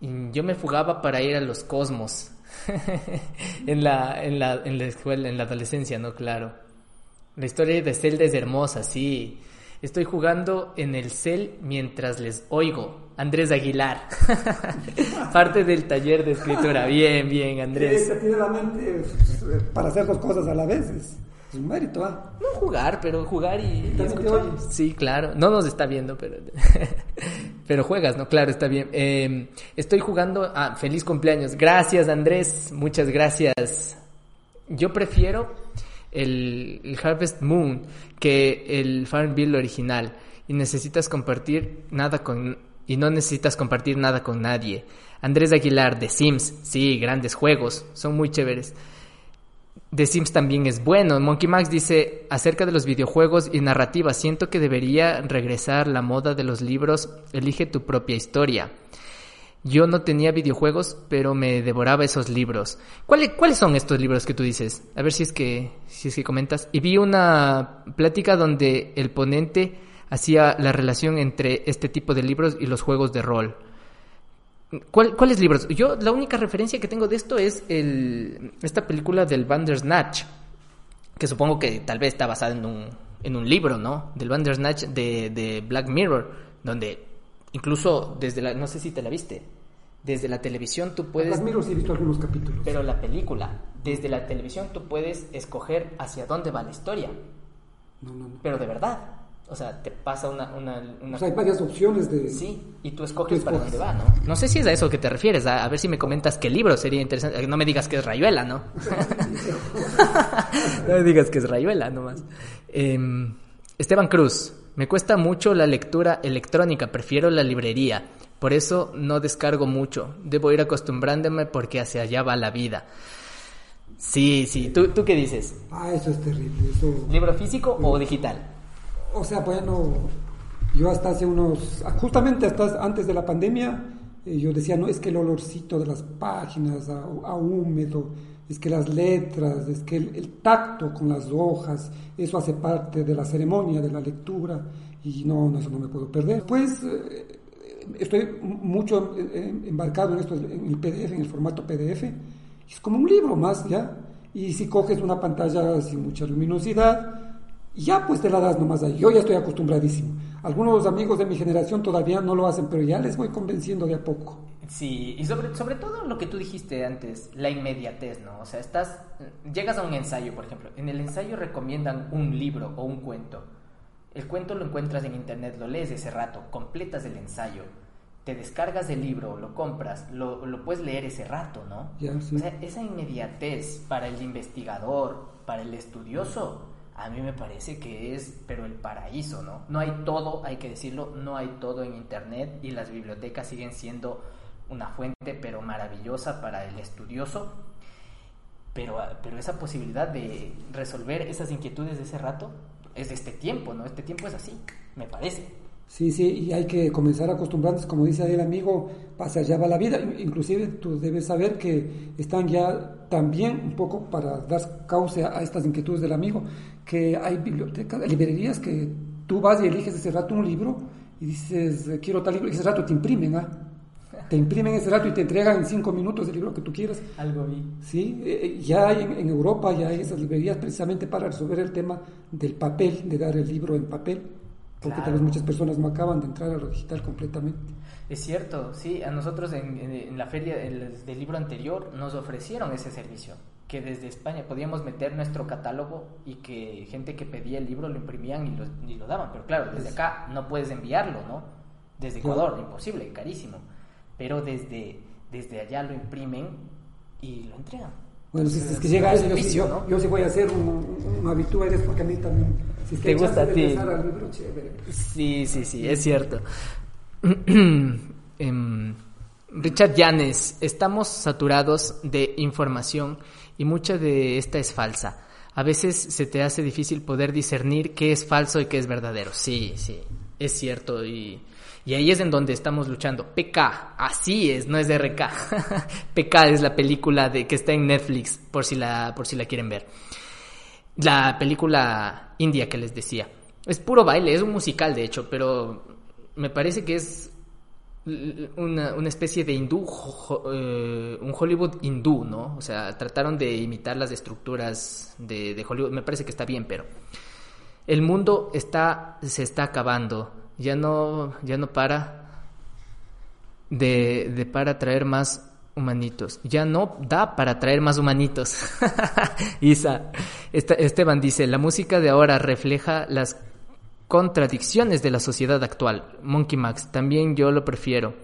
Yo me fugaba para ir a los cosmos. en, la, en, la, en la escuela, en la adolescencia, ¿no? Claro. La historia de Zelda es hermosa, sí. Estoy jugando en el cel mientras les oigo. Andrés Aguilar. Parte del taller de escritura. Bien, bien, Andrés. tiene la mente eh, para hacer dos cosas a la vez. Es un mérito, ¿ah? No jugar, pero jugar y, escuchar. Sí, claro. No nos está viendo, pero. pero juegas, ¿no? Claro, está bien. Em, estoy jugando. Ah, feliz cumpleaños. Gracias, Andrés. Muchas gracias. Yo prefiero el, Harvest Moon que el Farmville original y necesitas compartir nada con y no necesitas compartir nada con nadie. Andrés Aguilar de Sims, sí, grandes juegos, son muy chéveres. The Sims también es bueno. Monkey Max dice acerca de los videojuegos y narrativa, siento que debería regresar la moda de los libros, elige tu propia historia. Yo no tenía videojuegos, pero me devoraba esos libros. ¿Cuáles, ¿Cuáles son estos libros que tú dices? A ver si es que, si es que comentas. Y vi una plática donde el ponente hacía la relación entre este tipo de libros y los juegos de rol. ¿Cuáles libros? Yo la única referencia que tengo de esto es el, esta película del Bandersnatch, que supongo que tal vez está basada en un, en un libro, ¿no? Del Bandersnatch de, de Black Mirror, donde incluso desde la, no sé si te la viste, desde la televisión tú puedes... Black Mirror sí he visto algunos capítulos. Pero la película, desde la televisión tú puedes escoger hacia dónde va la historia. No, no, no. Pero de verdad. O sea, te pasa una... una, O sea, hay varias opciones de... Sí, y tú escoges, para dónde va, ¿no? No sé si es a eso que te refieres, a, ver si me comentas qué libro sería interesante. No me digas que es Rayuela, ¿no? no me digas que es Rayuela, nomás. Em, Esteban Cruz, me cuesta mucho la lectura electrónica, prefiero la librería. Por eso no descargo mucho. Debo ir acostumbrándome porque hacia allá va la vida. Sí, sí. ¿Tú, ¿Tú qué dices? Ah, eso es terrible. Eso... ¿Libro físico o digital? O sea, bueno, yo hasta hace unos, justamente hasta antes de la pandemia, eh, yo decía, no, es que el olorcito de las páginas a, húmedo, es que las letras, es que el, tacto con las hojas, eso hace parte de la ceremonia, de la lectura, y no, no eso no me puedo perder. Pues eh, estoy mucho embarcado en esto, en el PDF, en el formato PDF, es como un libro más, ¿ya? Y si coges una pantalla sin mucha luminosidad, ya pues te la das nomás ahí. Yo ya estoy acostumbradísimo. Algunos amigos de mi generación todavía no lo hacen, pero ya les voy convenciendo de a poco. Sí, y sobre, sobre todo lo que tú dijiste antes, la inmediatez, ¿no? O sea, estás, llegas a un ensayo, por ejemplo. En el ensayo recomiendan un libro o un cuento. El cuento lo encuentras en internet, lo lees ese rato, completas el ensayo, te descargas el libro, lo compras, lo, lo puedes leer ese rato, ¿no? Ya, sí. O sea, esa inmediatez para el investigador, para el estudioso, a mí me parece que es, pero el paraíso, ¿no? No hay todo, hay que decirlo, no hay todo en Internet y las bibliotecas siguen siendo una fuente, pero maravillosa para el estudioso. Pero, pero esa posibilidad de resolver esas inquietudes de ese rato es de este tiempo, ¿no? Este tiempo es así, me parece. Sí, sí, y hay que comenzar a acostumbrarnos, como dice ahí el amigo, pasa allá va la vida. Inclusive tú debes saber que están ya también un poco para dar causa a estas inquietudes del amigo, que hay bibliotecas, librerías que tú vas y eliges ese rato un libro y dices, quiero tal libro, y ese rato te imprimen, ¿ah? Te imprimen ese rato y te entregan en cinco minutos el libro que tú quieras. Algo vi. Sí, eh, eh, ya hay en, Europa, ya hay esas librerías precisamente para resolver el tema del papel, de dar el libro en papel porque tal vez muchas personas no acaban de entrar a lo digital completamente. Es cierto, sí, a nosotros en, la feria del libro anterior nos ofrecieron ese servicio, que desde España podíamos meter nuestro catálogo y que gente que pedía el libro lo imprimían y lo, y lo daban, pero claro, desde acá no puedes enviarlo, ¿no? Desde Ecuador, imposible, carísimo, pero desde, desde allá lo imprimen y lo entregan. Bueno, si, es que llega eso, yo, yo, sí voy a hacer un, un, habitual, es porque a mí también. Si es que ¿Te gusta a ti? Sí, sí, sí, es cierto. Em, Richard Yanes, estamos saturados de información y mucha de esta es falsa. A veces se te hace difícil poder discernir qué es falso y qué es verdadero. Sí, sí, es cierto y y ahí es en donde estamos luchando. PK, así es, no es RK. PK es la película de que está en Netflix, por si la, por si la quieren ver. La película india que les decía. Es puro baile, es un musical de hecho, pero me parece que es una, especie de hindú, eh, un Hollywood hindú, ¿no? O sea, trataron de imitar las estructuras de, de Hollywood. Me parece que está bien, pero el mundo está, se está acabando ya no, ya no para de, de para traer más humanitos. Ya no da para traer más humanitos. Isa, Esteban dice, la música de ahora refleja las contradicciones de la sociedad actual. Monkey Max, también yo lo prefiero.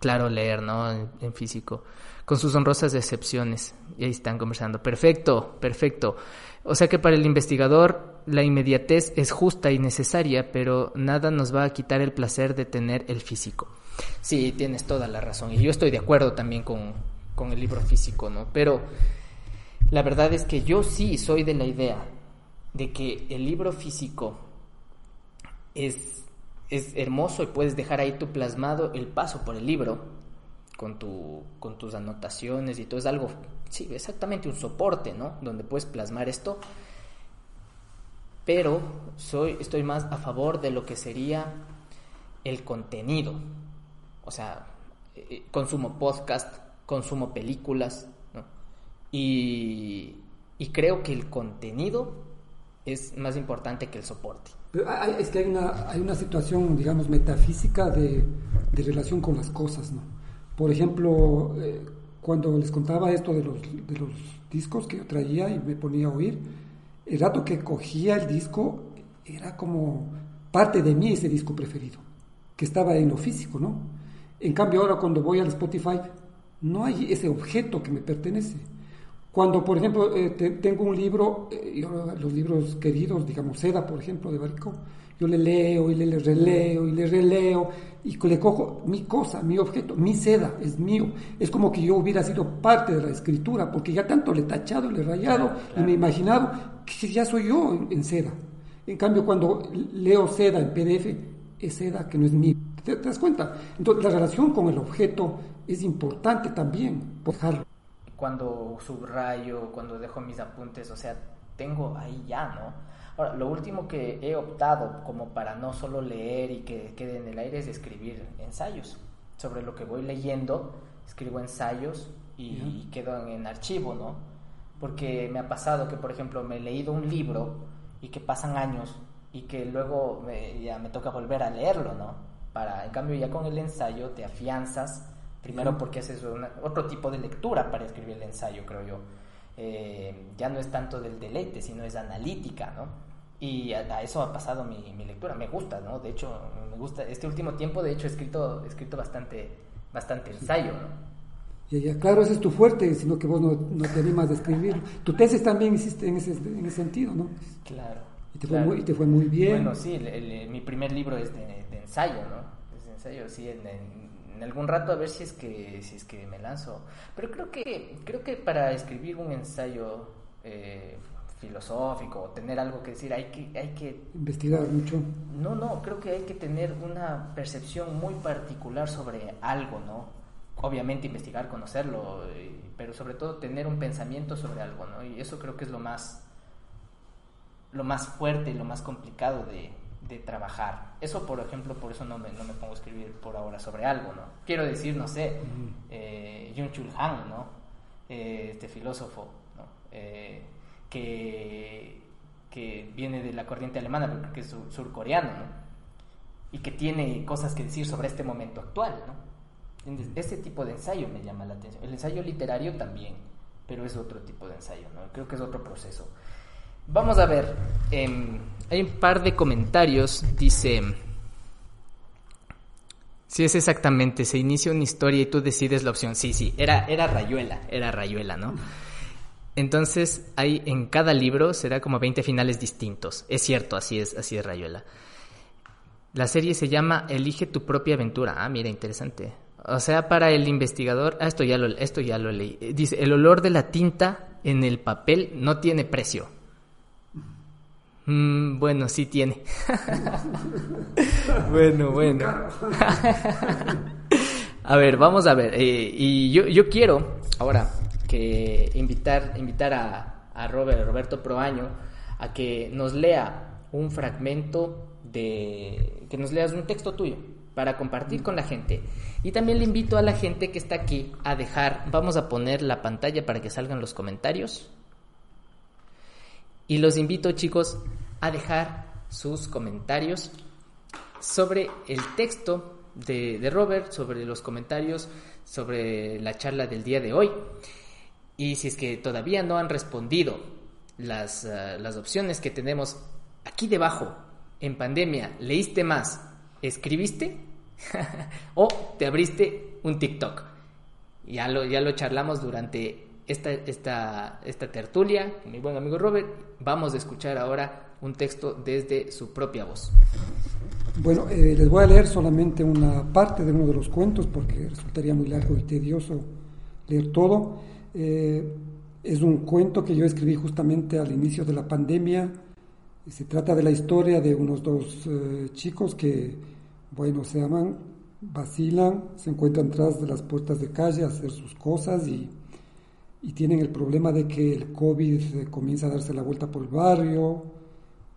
Claro, leer, ¿no? En, físico. Con sus honrosas excepciones. Y ahí están conversando. Perfecto, perfecto. O sea que para el investigador la inmediatez es justa y necesaria, pero nada nos va a quitar el placer de tener el físico. Sí, tienes toda la razón. Y yo estoy de acuerdo también con, con el libro físico, ¿no? Pero la verdad es que yo sí soy de la idea de que el libro físico es, es hermoso y puedes dejar ahí tu plasmado el paso por el libro con, tu, con tus anotaciones y todo. Es algo, sí, exactamente un soporte, ¿no? Donde puedes plasmar esto pero soy, estoy más a favor de lo que sería el contenido. O sea, eh, eh, consumo podcast, consumo películas, y, creo que el contenido es más importante que el soporte. es que hay una, hay una situación, digamos, metafísica de, relación con las cosas, ¿no? Por ejemplo, eh, cuando les contaba esto de los, de los discos que yo traía y me ponía a oír, el rato que cogía el disco era como parte de mí ese disco preferido, que estaba en lo físico, ¿no? En cambio ahora cuando voy al Spotify no hay ese objeto que me pertenece. Cuando, por ejemplo, eh, tengo un libro, eh, los libros queridos, digamos, Seda, por ejemplo, de Baricó, yo le leo y le, releo y le releo y le cojo mi cosa, mi objeto, mi seda, es mío. Es como que yo hubiera sido parte de la escritura, porque ya tanto le he tachado, le he rayado y me he imaginado que ya soy yo en, seda. En cambio, cuando leo seda en PDF, es seda que no es mío. ¿Te, das cuenta? Entonces, la relación con el objeto es importante también, dejarlo. Cuando subrayo, cuando dejo mis apuntes, o sea, tengo ahí ya, ¿no? Ahora, lo último que he optado como para no solo leer y que quede en el aire es escribir ensayos. Sobre lo que voy leyendo, escribo ensayos y, quedo en, archivo, ¿no? Porque me ha pasado que, por ejemplo, me he leído un libro y que pasan años y que luego ya me toca volver a leerlo, ¿no? Para, en cambio, ya con el ensayo te afianzas, primero porque haces otro tipo de lectura para escribir el ensayo, creo yo. Eh, ya no es tanto del deleite, sino es analítica, ¿no? Y a, eso ha pasado mi, mi, lectura. Me gusta, ¿no? De hecho, me gusta. Este último tiempo, de hecho, he escrito, he escrito bastante, bastante ensayo, ¿no? Y ya, claro, ese es tu fuerte, sino que vos no, no te animas a escribir. Tu tesis también hiciste en ese, en ese sentido, ¿no? Claro. Y te, Fue, muy, te fue muy bien. Bueno, sí, mi primer libro es de, de ensayo, ¿no? Es de ensayo, sí, en, en, algún rato a ver si es que si es que me lanzo. Pero creo que creo que para escribir un ensayo eh, filosófico o tener algo que decir, hay que, hay que... Investigar mucho. No, no, creo que hay que tener una percepción muy particular sobre algo, ¿no? Obviamente investigar, conocerlo, eh, pero sobre todo tener un pensamiento sobre algo, ¿no? Y eso creo que es lo más, lo más fuerte y lo más complicado de, de trabajar. Eso, por ejemplo, por eso no me, no me pongo a escribir por ahora sobre algo, ¿no? Quiero decir, no sé, eh, Jung Chul Han, ¿no? Eh, este filósofo, ¿no? Eh, que, que viene de la corriente alemana, pero que es surcoreano, ¿no? y que tiene cosas que decir sobre este momento actual, ¿no? Ese tipo de ensayo me llama la atención. El ensayo literario también, pero es otro tipo de ensayo, ¿no? Creo que es otro proceso. Vamos a ver, em, hay un par de comentarios, dice... Sí, es exactamente, se inicia una historia y tú decides la opción. Sí, sí, era, era Rayuela, era Rayuela, ¿no? Entonces, hay en cada libro será como 20 finales distintos. Es cierto, así es, así es Rayuela. La serie se llama Elige tu propia aventura. Ah, mira, interesante. O sea, para el investigador, ah, esto ya lo, esto ya lo leí. Dice, el olor de la tinta en el papel no tiene precio. Mm, bueno, sí tiene. bueno, bueno. a ver, vamos a ver. Eh, y yo, yo quiero ahora que invitar, invitar a, a Robert, Roberto Proaño a que nos lea un fragmento de... que nos leas un texto tuyo para compartir con la gente. Y también le invito a la gente que está aquí a dejar, vamos a poner la pantalla para que salgan los comentarios. Y los invito chicos a dejar sus comentarios sobre el texto de, Robert, sobre los comentarios, sobre la charla del día de hoy. Y si es que todavía no han respondido las, eh, las opciones que tenemos aquí debajo, en pandemia, ¿leíste más? ¿Escribiste? ¿O te abriste un TikTok? Ya lo, ya lo charlamos durante esta, esta, esta tertulia mi buen amigo Robert. Vamos a escuchar ahora un texto desde su propia voz. Bueno, eh, les voy a leer solamente una parte de uno de los cuentos porque resultaría muy largo y tedioso leer todo. Eh, es un cuento que yo escribí justamente al inicio de la pandemia. Se trata de la historia de unos dos eh, chicos que, bueno, se aman, vacilan, se encuentran tras de las puertas de calle a hacer sus cosas y, y tienen el problema de que el COVID comienza a darse la vuelta por el barrio,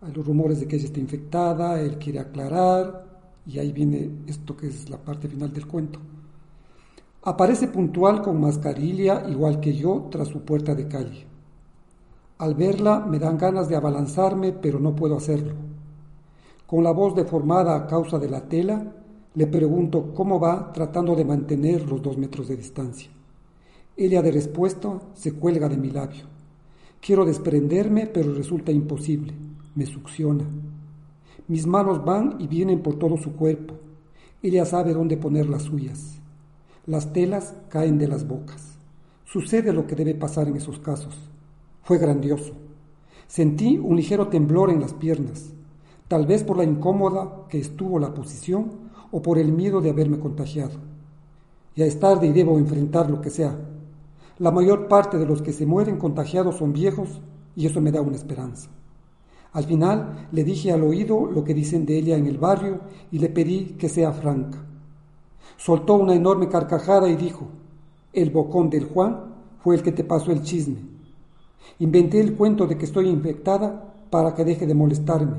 hay los rumores de que ella está infectada, él quiere aclarar, y ahí viene esto que es la parte final del cuento. Aparece puntual con mascarilla, igual que yo, tras su puerta de calle. Al verla me dan ganas de abalanzarme, pero no puedo hacerlo. Con la voz deformada a causa de la tela, le pregunto cómo va tratando de mantener los dos metros de distancia. Ella de respuesta se cuelga de mi labio. Quiero desprenderme, pero resulta imposible me succiona. Mis manos van y vienen por todo su cuerpo. Ella sabe dónde poner las suyas. Las telas caen de las bocas. Sucede lo que debe pasar en esos casos. Fue grandioso. Sentí un ligero temblor en las piernas, tal vez por la incómoda que estuvo la posición o por el miedo de haberme contagiado. Ya es tarde y debo enfrentar lo que sea. La mayor parte de los que se mueren contagiados son viejos y eso me da una esperanza. Al final le dije al oído lo que dicen de ella en el barrio y le pedí que sea franca. Soltó una enorme carcajada y dijo, el bocón del Juan fue el que te pasó el chisme. Inventé el cuento de que estoy infectada para que deje de molestarme.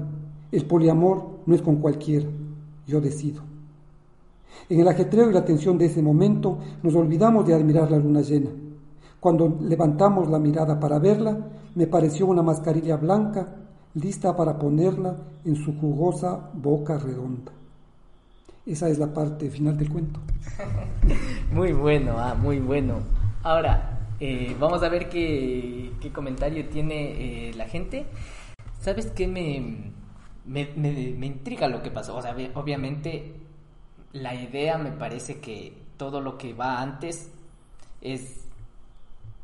El poliamor no es con cualquiera, yo decido. En el ajetreo y la tensión de ese momento nos olvidamos de admirar la luna llena. Cuando levantamos la mirada para verla, me pareció una mascarilla blanca lista para ponerla en su jugosa boca redonda. Esa es la parte final del cuento. muy bueno, ah, muy bueno. Ahora, eh, vamos a ver qué, qué comentario tiene eh, la gente. ¿Sabes qué me, me, me, intriga lo que pasó? O sea, obviamente la idea me parece que todo lo que va antes es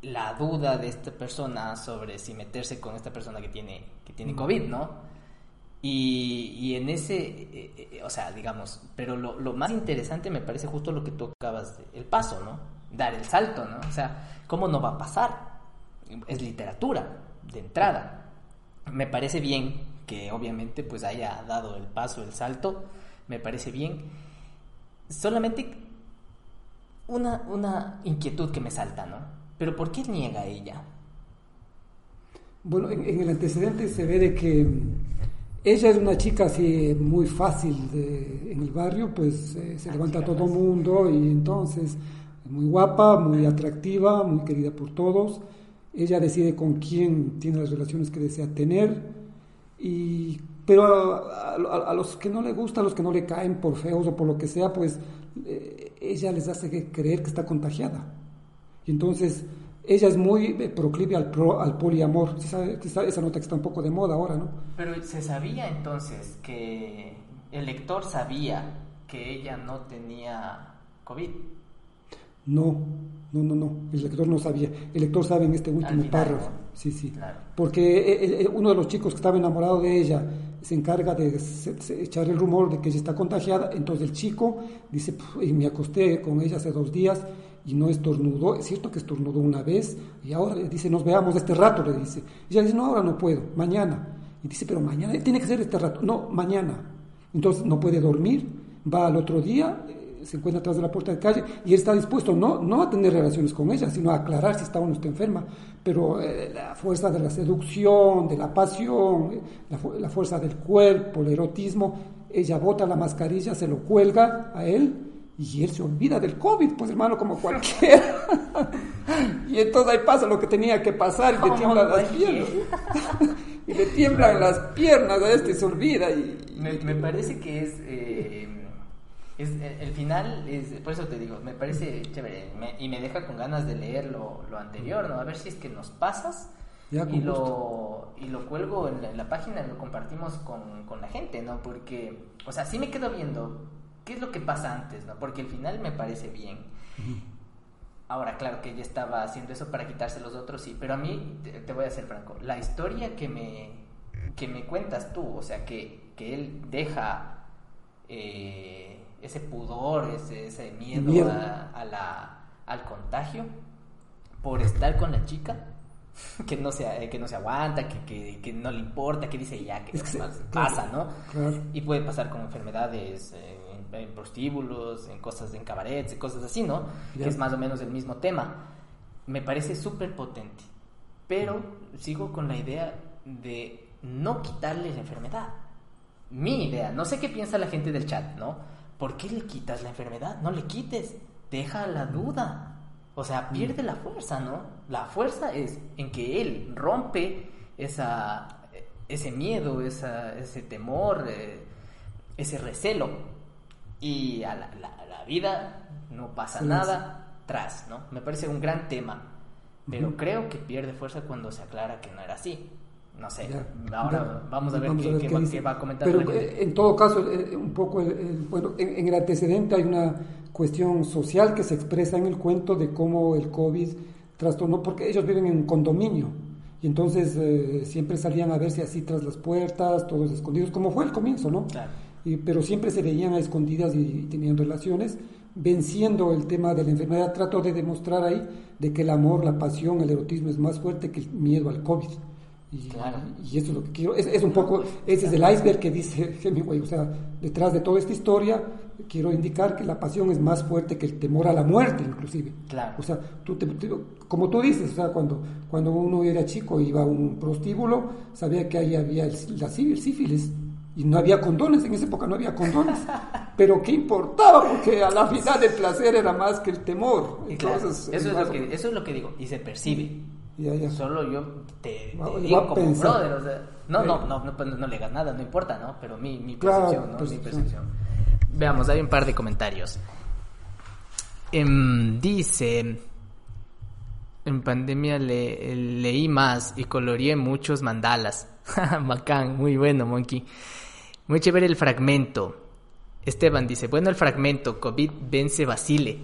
la duda de esta persona sobre si meterse con esta persona que tiene, que tiene COVID, ¿no? Y, en ese, eh, eh, o sea, digamos, pero lo, más interesante me parece justo lo que tú acabas de, el paso, ¿no? Dar el salto, ¿no? O sea, ¿cómo no va a pasar? Es literatura, de entrada. Me parece bien que obviamente pues haya dado el paso, el salto, me parece bien. Solamente una, una inquietud que me salta, ¿no? Pero ¿por qué niega ella? Bueno, en, el antecedente se ve de que ella es una chica así muy fácil en el barrio, pues eh, se levanta todo el mundo y entonces muy guapa, muy atractiva, muy querida por todos. Ella decide con quién tiene las relaciones que desea tener. Y, pero a, los que no le gusta, a los que no le caen por feos o por lo que sea, pues eh, ella les hace creer que está contagiada. Y entonces ella es muy eh, proclive al, pro, al poliamor. esa nota que está un poco de moda ahora, ¿no? Pero se sabía entonces que el lector sabía que ella no tenía COVID. No, no, no, no. El lector no sabía. El lector sabe en este último párrafo. Sí, sí. Porque eh, eh, uno de los chicos que estaba enamorado de ella se encarga de echar el rumor de que ella está contagiada. Entonces el chico dice, y me acosté con ella hace dos días y no estornudó. Es cierto que estornudó una vez y ahora dice, nos veamos este rato, le dice. Y ella dice, no, ahora no puedo, mañana. Y dice, pero mañana, tiene que ser este rato. No, mañana. Entonces no puede dormir, va al otro día, eh, se encuentra atrás de la puerta de calle y está dispuesto no, no a tener relaciones con ella, sino a aclarar si está o no está enferma. Pero eh, la fuerza de la seducción, de la pasión, eh, la, la fuerza del cuerpo, el erotismo, ella bota la mascarilla, se lo cuelga a él y él se olvida del COVID, pues hermano, como cualquiera. y entonces ahí pasa lo que tenía que pasar y le tiemblan las piernas. y le tiemblan las piernas a este y se olvida. Y, me, parece que es, eh, es, el final, es, por eso te digo, me parece chévere y me deja con ganas de leer lo, anterior, ¿no? A ver si es que nos pasas. y, lo, y lo cuelgo en la, en la, página, lo compartimos con, con la gente, ¿no? Porque, o sea, sí me quedo viendo ¿Qué es lo que pasa antes? ¿no? Porque el final me parece bien. Ahora, claro que ella estaba haciendo eso para quitarse los otros, sí, pero a mí, te, voy a ser franco, la historia que me, que me cuentas tú, o sea, que, que él deja eh, ese pudor, ese, ese miedo, A, la, al contagio por estar con la chica, que no se, que no se aguanta, que, que, no le importa, que dice ya que, pasa, ¿no? Y puede pasar con enfermedades eh, en prostíbulos, en cosas en cabarets, en cosas así, ¿no? Que es más o menos el mismo tema. Me parece súper potente, pero sigo con la idea de no quitarle la enfermedad. Mi idea, no sé qué piensa la gente del chat, ¿no? ¿Por qué le quitas la enfermedad? No le quites, deja la duda. O sea, pierde la fuerza, ¿no? La fuerza es en que él rompe esa, ese miedo, esa, ese temor, eh, ese recelo y a la, la, vida no pasa nada tras, ¿no? Me parece un gran tema, pero creo que pierde fuerza cuando se aclara que no era así. No sé, ahora vamos a ver, qué, va, a comentar. Pero eh, en todo caso, eh, un poco, bueno, en, el antecedente hay una cuestión social que se expresa en el cuento de cómo el COVID trastornó, porque ellos viven en un condominio. Y entonces eh, siempre salían a verse así tras las puertas, todos escondidos, como fue el comienzo, ¿no? Claro pero siempre se veían a escondidas y, tenían relaciones, venciendo el tema de la enfermedad. Trato de demostrar ahí de que el amor, la pasión, el erotismo es más fuerte que el miedo al COVID. Y, y eso es lo que quiero. Es, un poco, ese es el iceberg que dice Hemingway. O sea, detrás de toda esta historia, quiero indicar que la pasión es más fuerte que el temor a la muerte, inclusive. Claro. O sea, tú como tú dices, o sea, cuando, cuando uno era chico iba a un prostíbulo, sabía que ahí había la sífilis y no había condones, en esa época no había condones. Pero ¿qué importaba? Porque a la final el placer era más que el temor. Entonces, eso, es lo que, eso es lo que digo, y se percibe. Solo yo te, digo como brother, no, no, no, no, no, le hagas nada, no importa, ¿no? Pero mi, mi percepción, ¿no? Mi percepción. Veamos, hay un par de comentarios. Em, dice, en pandemia le, leí más y coloreé muchos mandalas. Bacán, muy bueno, Monkey. Muy chévere el fragmento. Esteban dice, bueno el fragmento, COVID vence Basile.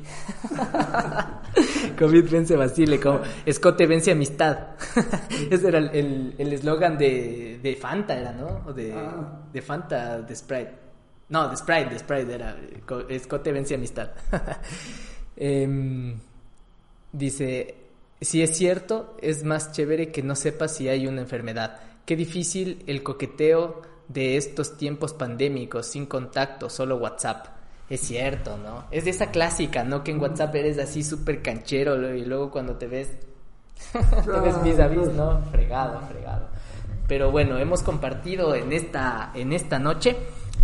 COVID vence Basile, como escote vence amistad. Ese era el eslogan de, de, Fanta, era, ¿no? O de, ah. de Fanta, de Sprite. No, de Sprite, de Sprite era, escote vence amistad. Em, dice, si es cierto, es más chévere que no sepas si hay una enfermedad. Qué difícil el coqueteo de estos tiempos pandémicos, sin contacto, solo WhatsApp. Es cierto, ¿no? Es de esa clásica, ¿no? Que en WhatsApp eres así súper canchero y luego cuando te ves, te ves vis a vis, ¿no? Fregado, fregado. Pero bueno, hemos compartido en esta, en esta noche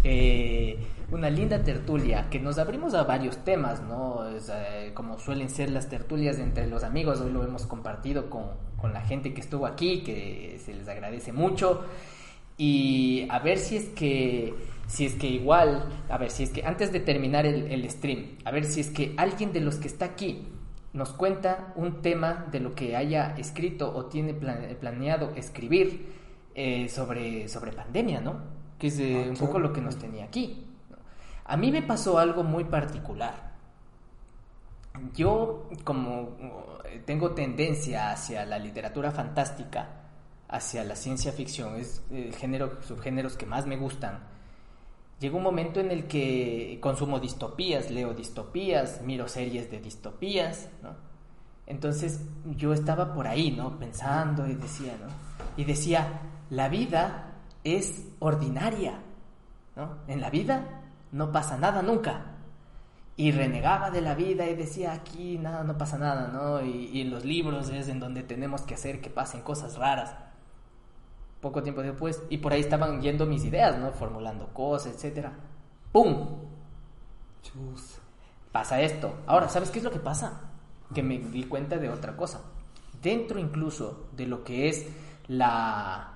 eh, una linda tertulia que nos abrimos a varios temas, ¿no? Eh, como suelen ser las tertulias entre los amigos, hoy lo hemos compartido con, con la gente que estuvo aquí, que se les agradece mucho. Y a ver si es que, si es que igual, a ver, si es que antes de terminar el, stream, a ver si es que alguien de los que está aquí nos cuenta un tema de lo que haya escrito o tiene planeado escribir eh, sobre, sobre pandemia, ¿no? Que es eh, un poco lo que nos tenía aquí. A mí me pasó algo muy particular. Yo, como tengo tendencia hacia la literatura fantástica, hacia la ciencia ficción, es el género, subgéneros que más me gustan. Llegó un momento en el que consumo distopías, leo distopías, miro series de distopías, ¿no? Entonces yo estaba por ahí, ¿no? Pensando y decía, ¿no? Y decía, la vida es ordinaria, ¿no? En la vida no pasa nada nunca. Y renegaba de la vida y decía, aquí nada, no pasa nada, ¿no? Y, en los libros es en donde tenemos que hacer que pasen cosas raras. Poco tiempo después, y por ahí estaban yendo mis ideas, ¿no? Formulando cosas, etcétera. ¡Pum! Chus. Pasa esto. Ahora, ¿sabes qué es lo que pasa? Que me di cuenta de otra cosa. Dentro incluso de lo que es la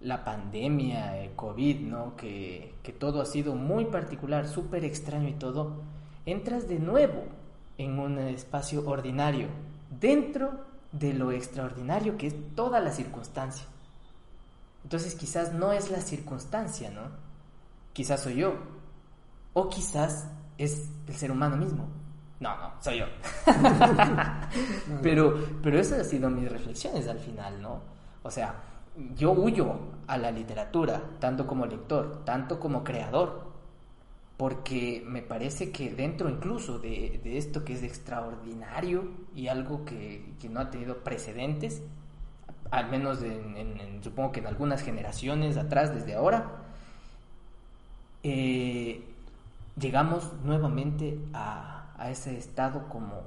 la pandemia, el COVID, ¿no? Que, que todo ha sido muy particular, súper extraño y todo, entras de nuevo en un espacio ordinario, dentro de lo extraordinario que es toda la circunstancia. Entonces quizás no es la circunstancia, ¿no? Quizás soy yo. O quizás es el ser humano mismo. No, no, soy yo. pero, pero esas han sido mis reflexiones al final, ¿no? O sea, yo huyo a la literatura, tanto como lector, tanto como creador, porque me parece que dentro incluso de, esto que es extraordinario y algo que, no ha tenido precedentes, al menos en, supongo que en algunas generaciones atrás, desde ahora, eh, llegamos nuevamente a, ese estado como,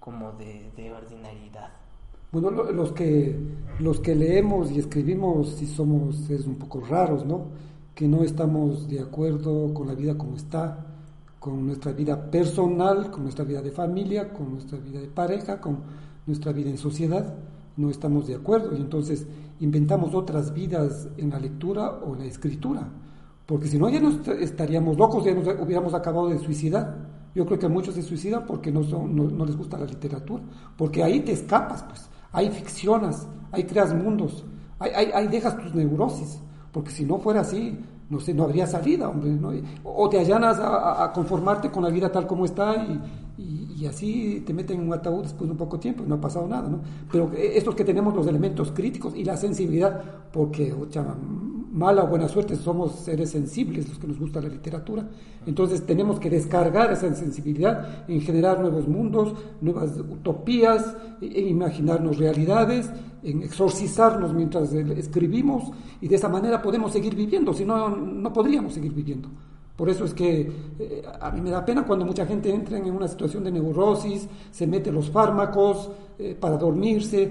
como de, de ordinariedad. Bueno, los que, los que leemos y escribimos si somos seres un poco raros, ¿no? Que no estamos de acuerdo con la vida como está, con nuestra vida personal, con nuestra vida de familia, con nuestra vida de pareja, con nuestra vida en sociedad, no estamos de acuerdo. Y entonces inventamos otras vidas en la lectura o en la escritura, porque si no ya nos estaríamos locos, ya nos hubiéramos acabado de suicidar. Yo creo que muchos se suicidan porque no, son, no, no les gusta la literatura, porque ahí te escapas, pues. Hay ficcionas, hay creas mundos, hay, dejas tus neurosis, porque si no fuera así, no sé, no habría salida, hombre, ¿no? o te allanas a, conformarte con la vida tal como está y, y, así te meten en un ataúd después de un poco tiempo y no ha pasado nada, ¿no? Pero estos que tenemos los elementos críticos y la sensibilidad, porque, o mala o buena suerte, somos seres sensibles los que nos gusta la literatura. Entonces tenemos que descargar esa sensibilidad en generar nuevos mundos, nuevas utopías, en imaginarnos realidades, en exorcizarnos mientras escribimos y de esa manera podemos seguir viviendo, si no, no podríamos seguir viviendo. Por eso es que eh, a mí me da pena cuando mucha gente entra en una situación de neurosis, se mete los fármacos eh, para dormirse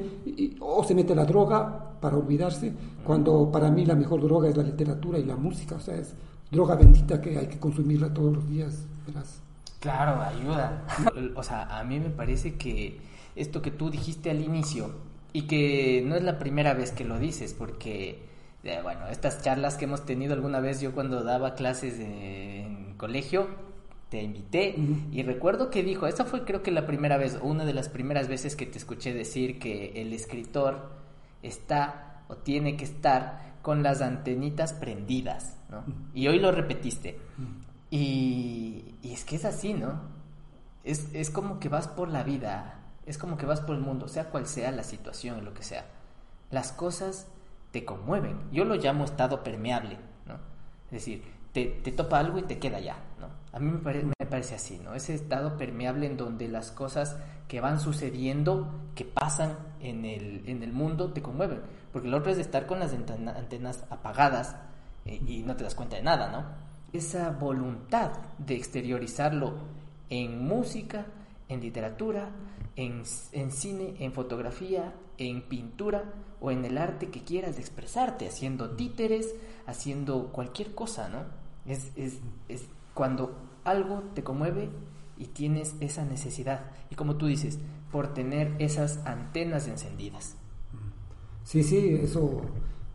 o se mete la droga para olvidarse, cuando para mí la mejor droga es la literatura y la música, o sea, es droga bendita que hay que consumirla todos los días. Claro, ayuda. o sea, a mí me parece que esto que tú dijiste al inicio y que no es la primera vez que lo dices, porque bueno, estas charlas que hemos tenido alguna vez yo cuando daba clases en colegio, te invité y recuerdo que dijo, esa fue creo que la primera vez, o una de las primeras veces que te escuché decir que el escritor está o tiene que estar con las antenitas prendidas, ¿no? Y hoy lo repetiste. Y, y, es que es así, ¿no? Es, es como que vas por la vida, es como que vas por el mundo, sea cual sea la situación, lo que sea. Las cosas te conmueven. Yo lo llamo estado permeable, ¿no? Es decir, te, topa algo y te queda ya, ¿no? A mí me, parece así, ¿no? Ese estado permeable en donde las cosas que van sucediendo, que pasan en el, en el mundo, te conmueven. Porque lo otro es estar con las antenas apagadas eh, y no te das cuenta de nada, ¿no? Esa voluntad de exteriorizarlo en música, en literatura, en, en cine, en fotografía, en pintura o en el arte que quieras expresarte, haciendo títeres, haciendo cualquier cosa, ¿no? Es, es, es cuando algo te conmueve y tienes esa necesidad. Y como tú dices, por tener esas antenas encendidas. Sí, sí, eso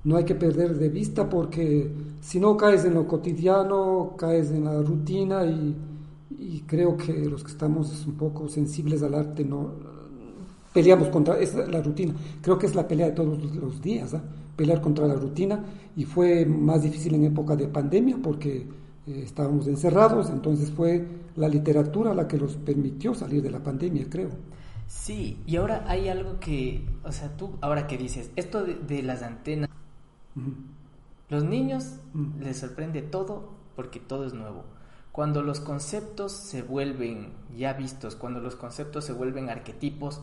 no hay que perder de vista porque si no caes en lo cotidiano, caes en la rutina y, creo que los que estamos un poco sensibles al arte no peleamos contra es la rutina. Creo que es la pelea de todos los días, ¿ah? pelear contra la rutina y fue más difícil en época de pandemia porque eh, estábamos encerrados, entonces fue la literatura la que los permitió salir de la pandemia, creo. Sí, y ahora hay algo que, o sea, tú ahora que dices, esto de las antenas los niños les sorprende todo porque todo es nuevo. Cuando los conceptos se vuelven ya vistos, cuando los conceptos se vuelven arquetipos,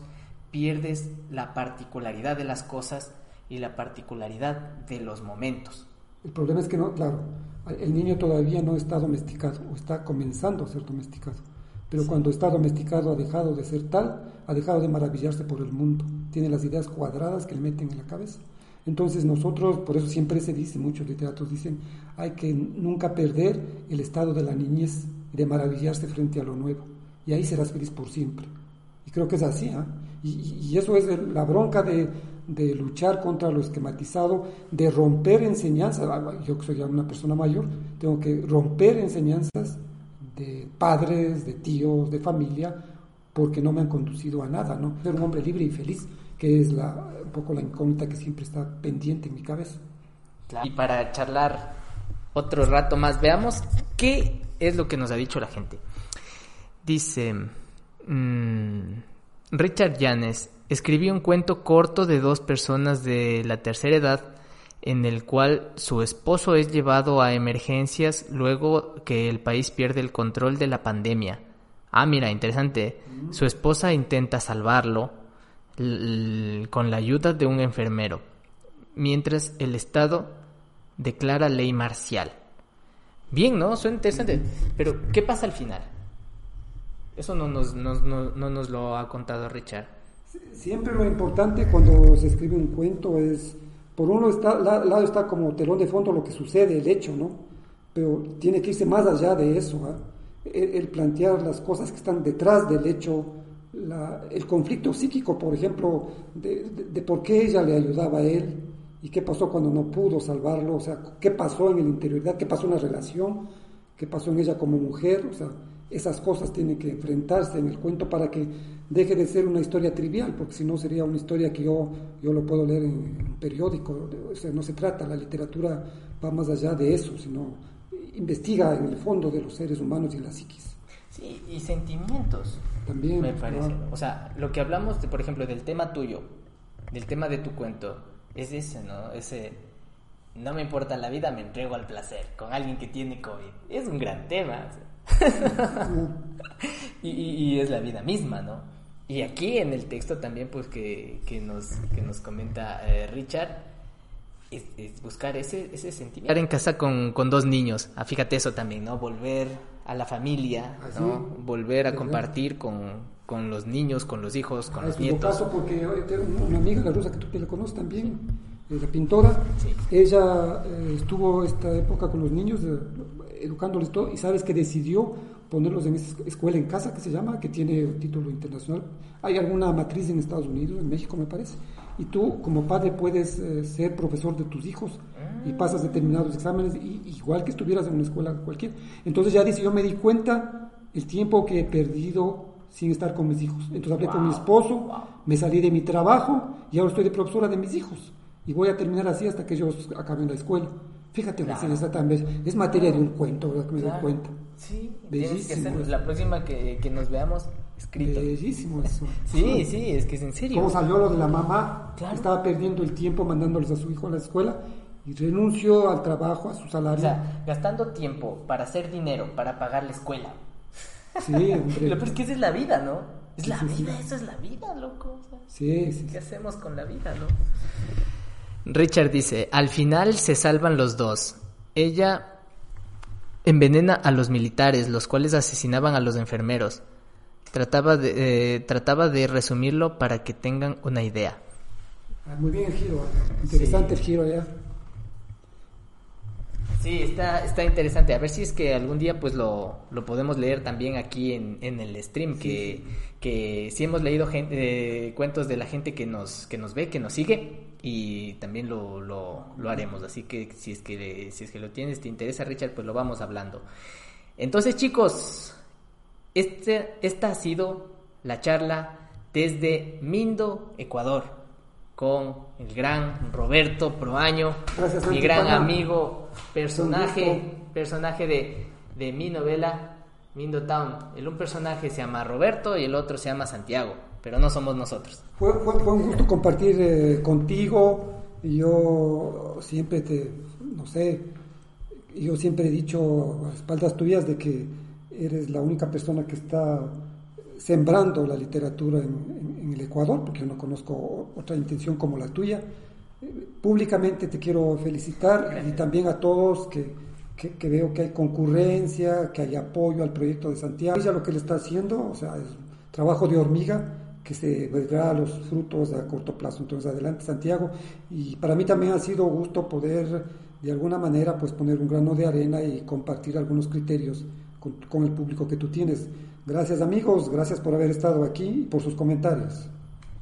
pierdes la particularidad de las cosas y la particularidad de los momentos. El problema es que no, claro, el niño todavía no está domesticado o está comenzando a ser domesticado. Pero cuando está domesticado ha dejado de ser tal, ha dejado de maravillarse por el mundo. Tiene las ideas cuadradas que le meten en la cabeza. Entonces nosotros, por eso siempre se dice, muchos literatos dicen, hay que nunca perder el estado de la niñez, de maravillarse frente a lo nuevo. Y ahí serás feliz por siempre. Y creo que es así, ¿ah? y, eso es la bronca de, de, luchar contra lo esquematizado, de romper enseñanzas. Ah, yo que soy ya una persona mayor, tengo que romper enseñanzas de padres, de tíos, de familia, porque no me han conducido a nada, ¿no? Ser un hombre libre y feliz que es la, un poco la incógnita que siempre está pendiente en mi cabeza. Y para charlar otro rato más, veamos qué es lo que nos ha dicho la gente. Dice, Richard Yanes escribió un cuento corto de dos personas de la tercera edad en el cual su esposo es llevado a emergencias luego que el país pierde el control de la pandemia. Ah, mira, interesante. Su esposa intenta salvarlo, con la ayuda de un enfermero, mientras el Estado declara ley marcial. Bien, ¿no? Suena interesante. Pero, ¿qué pasa al final? Eso no nos, no, nos lo ha contado Richard. Siempre lo importante cuando se escribe un cuento es, por uno está, lado está como telón de fondo lo que sucede, el hecho, ¿no? Pero tiene que irse más allá de eso, ¿ah? el, plantear las cosas que están detrás del hecho el conflicto psíquico, por ejemplo, de, por qué ella le ayudaba a él y qué pasó cuando no pudo salvarlo, o sea, qué pasó en el interioridad, qué pasó en la relación, qué pasó en ella como mujer, o sea, esas cosas tienen que enfrentarse en el cuento para que deje de ser una historia trivial, porque si no sería una historia que yo, yo lo puedo leer en, un periódico, o sea, no se trata, la literatura va más allá de eso, sino investiga en el fondo de los seres humanos y la psiquis. Sí, y sentimientos. También. Me parece. O sea, lo que hablamos, de, por ejemplo, del tema tuyo, del tema de tu cuento, es ese, ¿no? Ese, no me importa la vida, me entrego al placer con alguien que tiene COVID. Es un gran tema. y, es la vida misma, ¿no? Y aquí en el texto también, pues, que, que, nos, que nos comenta eh, Richard, es, buscar ese, ese sentimiento. Estar en casa con, con dos niños, ah, fíjate eso también, ¿no? Volver a la familia, ah, ¿no? Volver a compartir con, con, los niños, con los hijos, con ah, los nietos. caso porque tengo una amiga, la rusa, que tú la conoces también, eh, la pintora, ella eh, estuvo esta época con los niños, educándoles todo, y sabes que decidió ponerlos en esa escuela en casa que se llama, que tiene título internacional. Hay alguna matriz en Estados Unidos, en México me parece, y tú como padre puedes ser profesor de tus hijos y pasas determinados exámenes, igual que estuvieras en una escuela cualquiera. Entonces ya dice, yo me di cuenta el tiempo que he perdido sin estar con mis hijos. Entonces hablé con mi esposo, me salí de mi trabajo y ahora estoy de profesora de mis hijos. Y voy a terminar así hasta que ellos acaben la escuela. Fíjate, claro. es materia de un cuento, ¿verdad? Que me doy cuenta. Sí, bellísimo. la próxima que, que, nos veamos escrito. Bellísimo eso. sí, sí, es que es en serio. ¿Cómo salió lo de la mamá? Estaba perdiendo el tiempo mandándoles a su hijo a la escuela y renunció al trabajo, a su salario. O sea, gastando tiempo para hacer dinero, para pagar la escuela. Sí, hombre. Lo es que esa es la vida, ¿no? Es la vida, eso es la vida, loco. sí, sí. ¿Qué hacemos con la vida, no? Richard dice, al final se salvan los dos. Ella envenena a los militares, los cuales asesinaban a los enfermeros. Trataba de, eh, trataba de resumirlo para que tengan una idea. Ah, muy bien el giro, ¿eh? interesante el giro ya. Sí, está, está interesante. A ver si es que algún día pues lo, lo podemos leer también aquí en, en el stream, que, que si hemos leído gente, eh, cuentos de la gente que nos, que nos ve, que nos sigue, y también lo, lo, lo, haremos. Así que si es que si es que lo tienes, te interesa Richard, pues lo vamos hablando. Entonces chicos, este, esta ha sido la charla desde Mindo, Ecuador, con el gran Roberto Proaño, mi gran amigo, personaje, personaje de, de mi novela Mindo Town. El un personaje se llama Roberto y el otro se llama Santiago, pero no somos nosotros. Fue, fue, un gusto compartir eh, contigo. Yo siempre te, no sé, yo siempre he dicho a espaldas tuyas de que eres la única persona que está sembrando la literatura en, el Ecuador, porque yo no conozco otra intención como la tuya. Públicamente te quiero felicitar y también a todos que, que, veo que hay concurrencia, que hay apoyo al proyecto de Santiago. Ya lo que le está haciendo, o sea, es trabajo de hormiga que se verá los frutos a corto plazo. Entonces, adelante Santiago. Y para mí también ha sido gusto poder, de alguna manera, pues poner un grano de arena y compartir algunos criterios con, con el público que tú tienes. Gracias amigos, gracias por haber estado aquí y por sus comentarios.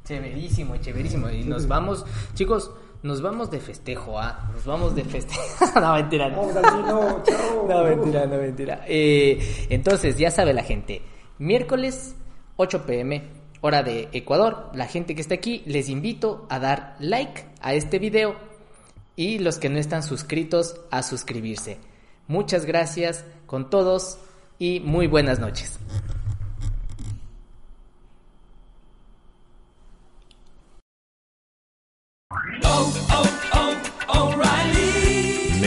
Chéverísimo, chéverísimo. Y nos vamos, chicos, nos vamos de festejo, ¿ah? Nos vamos de festejo. no, mentira. No, no, no mentira, no, mentira. Eh, entonces, ya sabe la gente, miércoles 8 pm, hora de Ecuador. La gente que está aquí, les invito a dar like a este video y los que no están suscritos, a suscribirse. Muchas gracias con todos y muy buenas noches.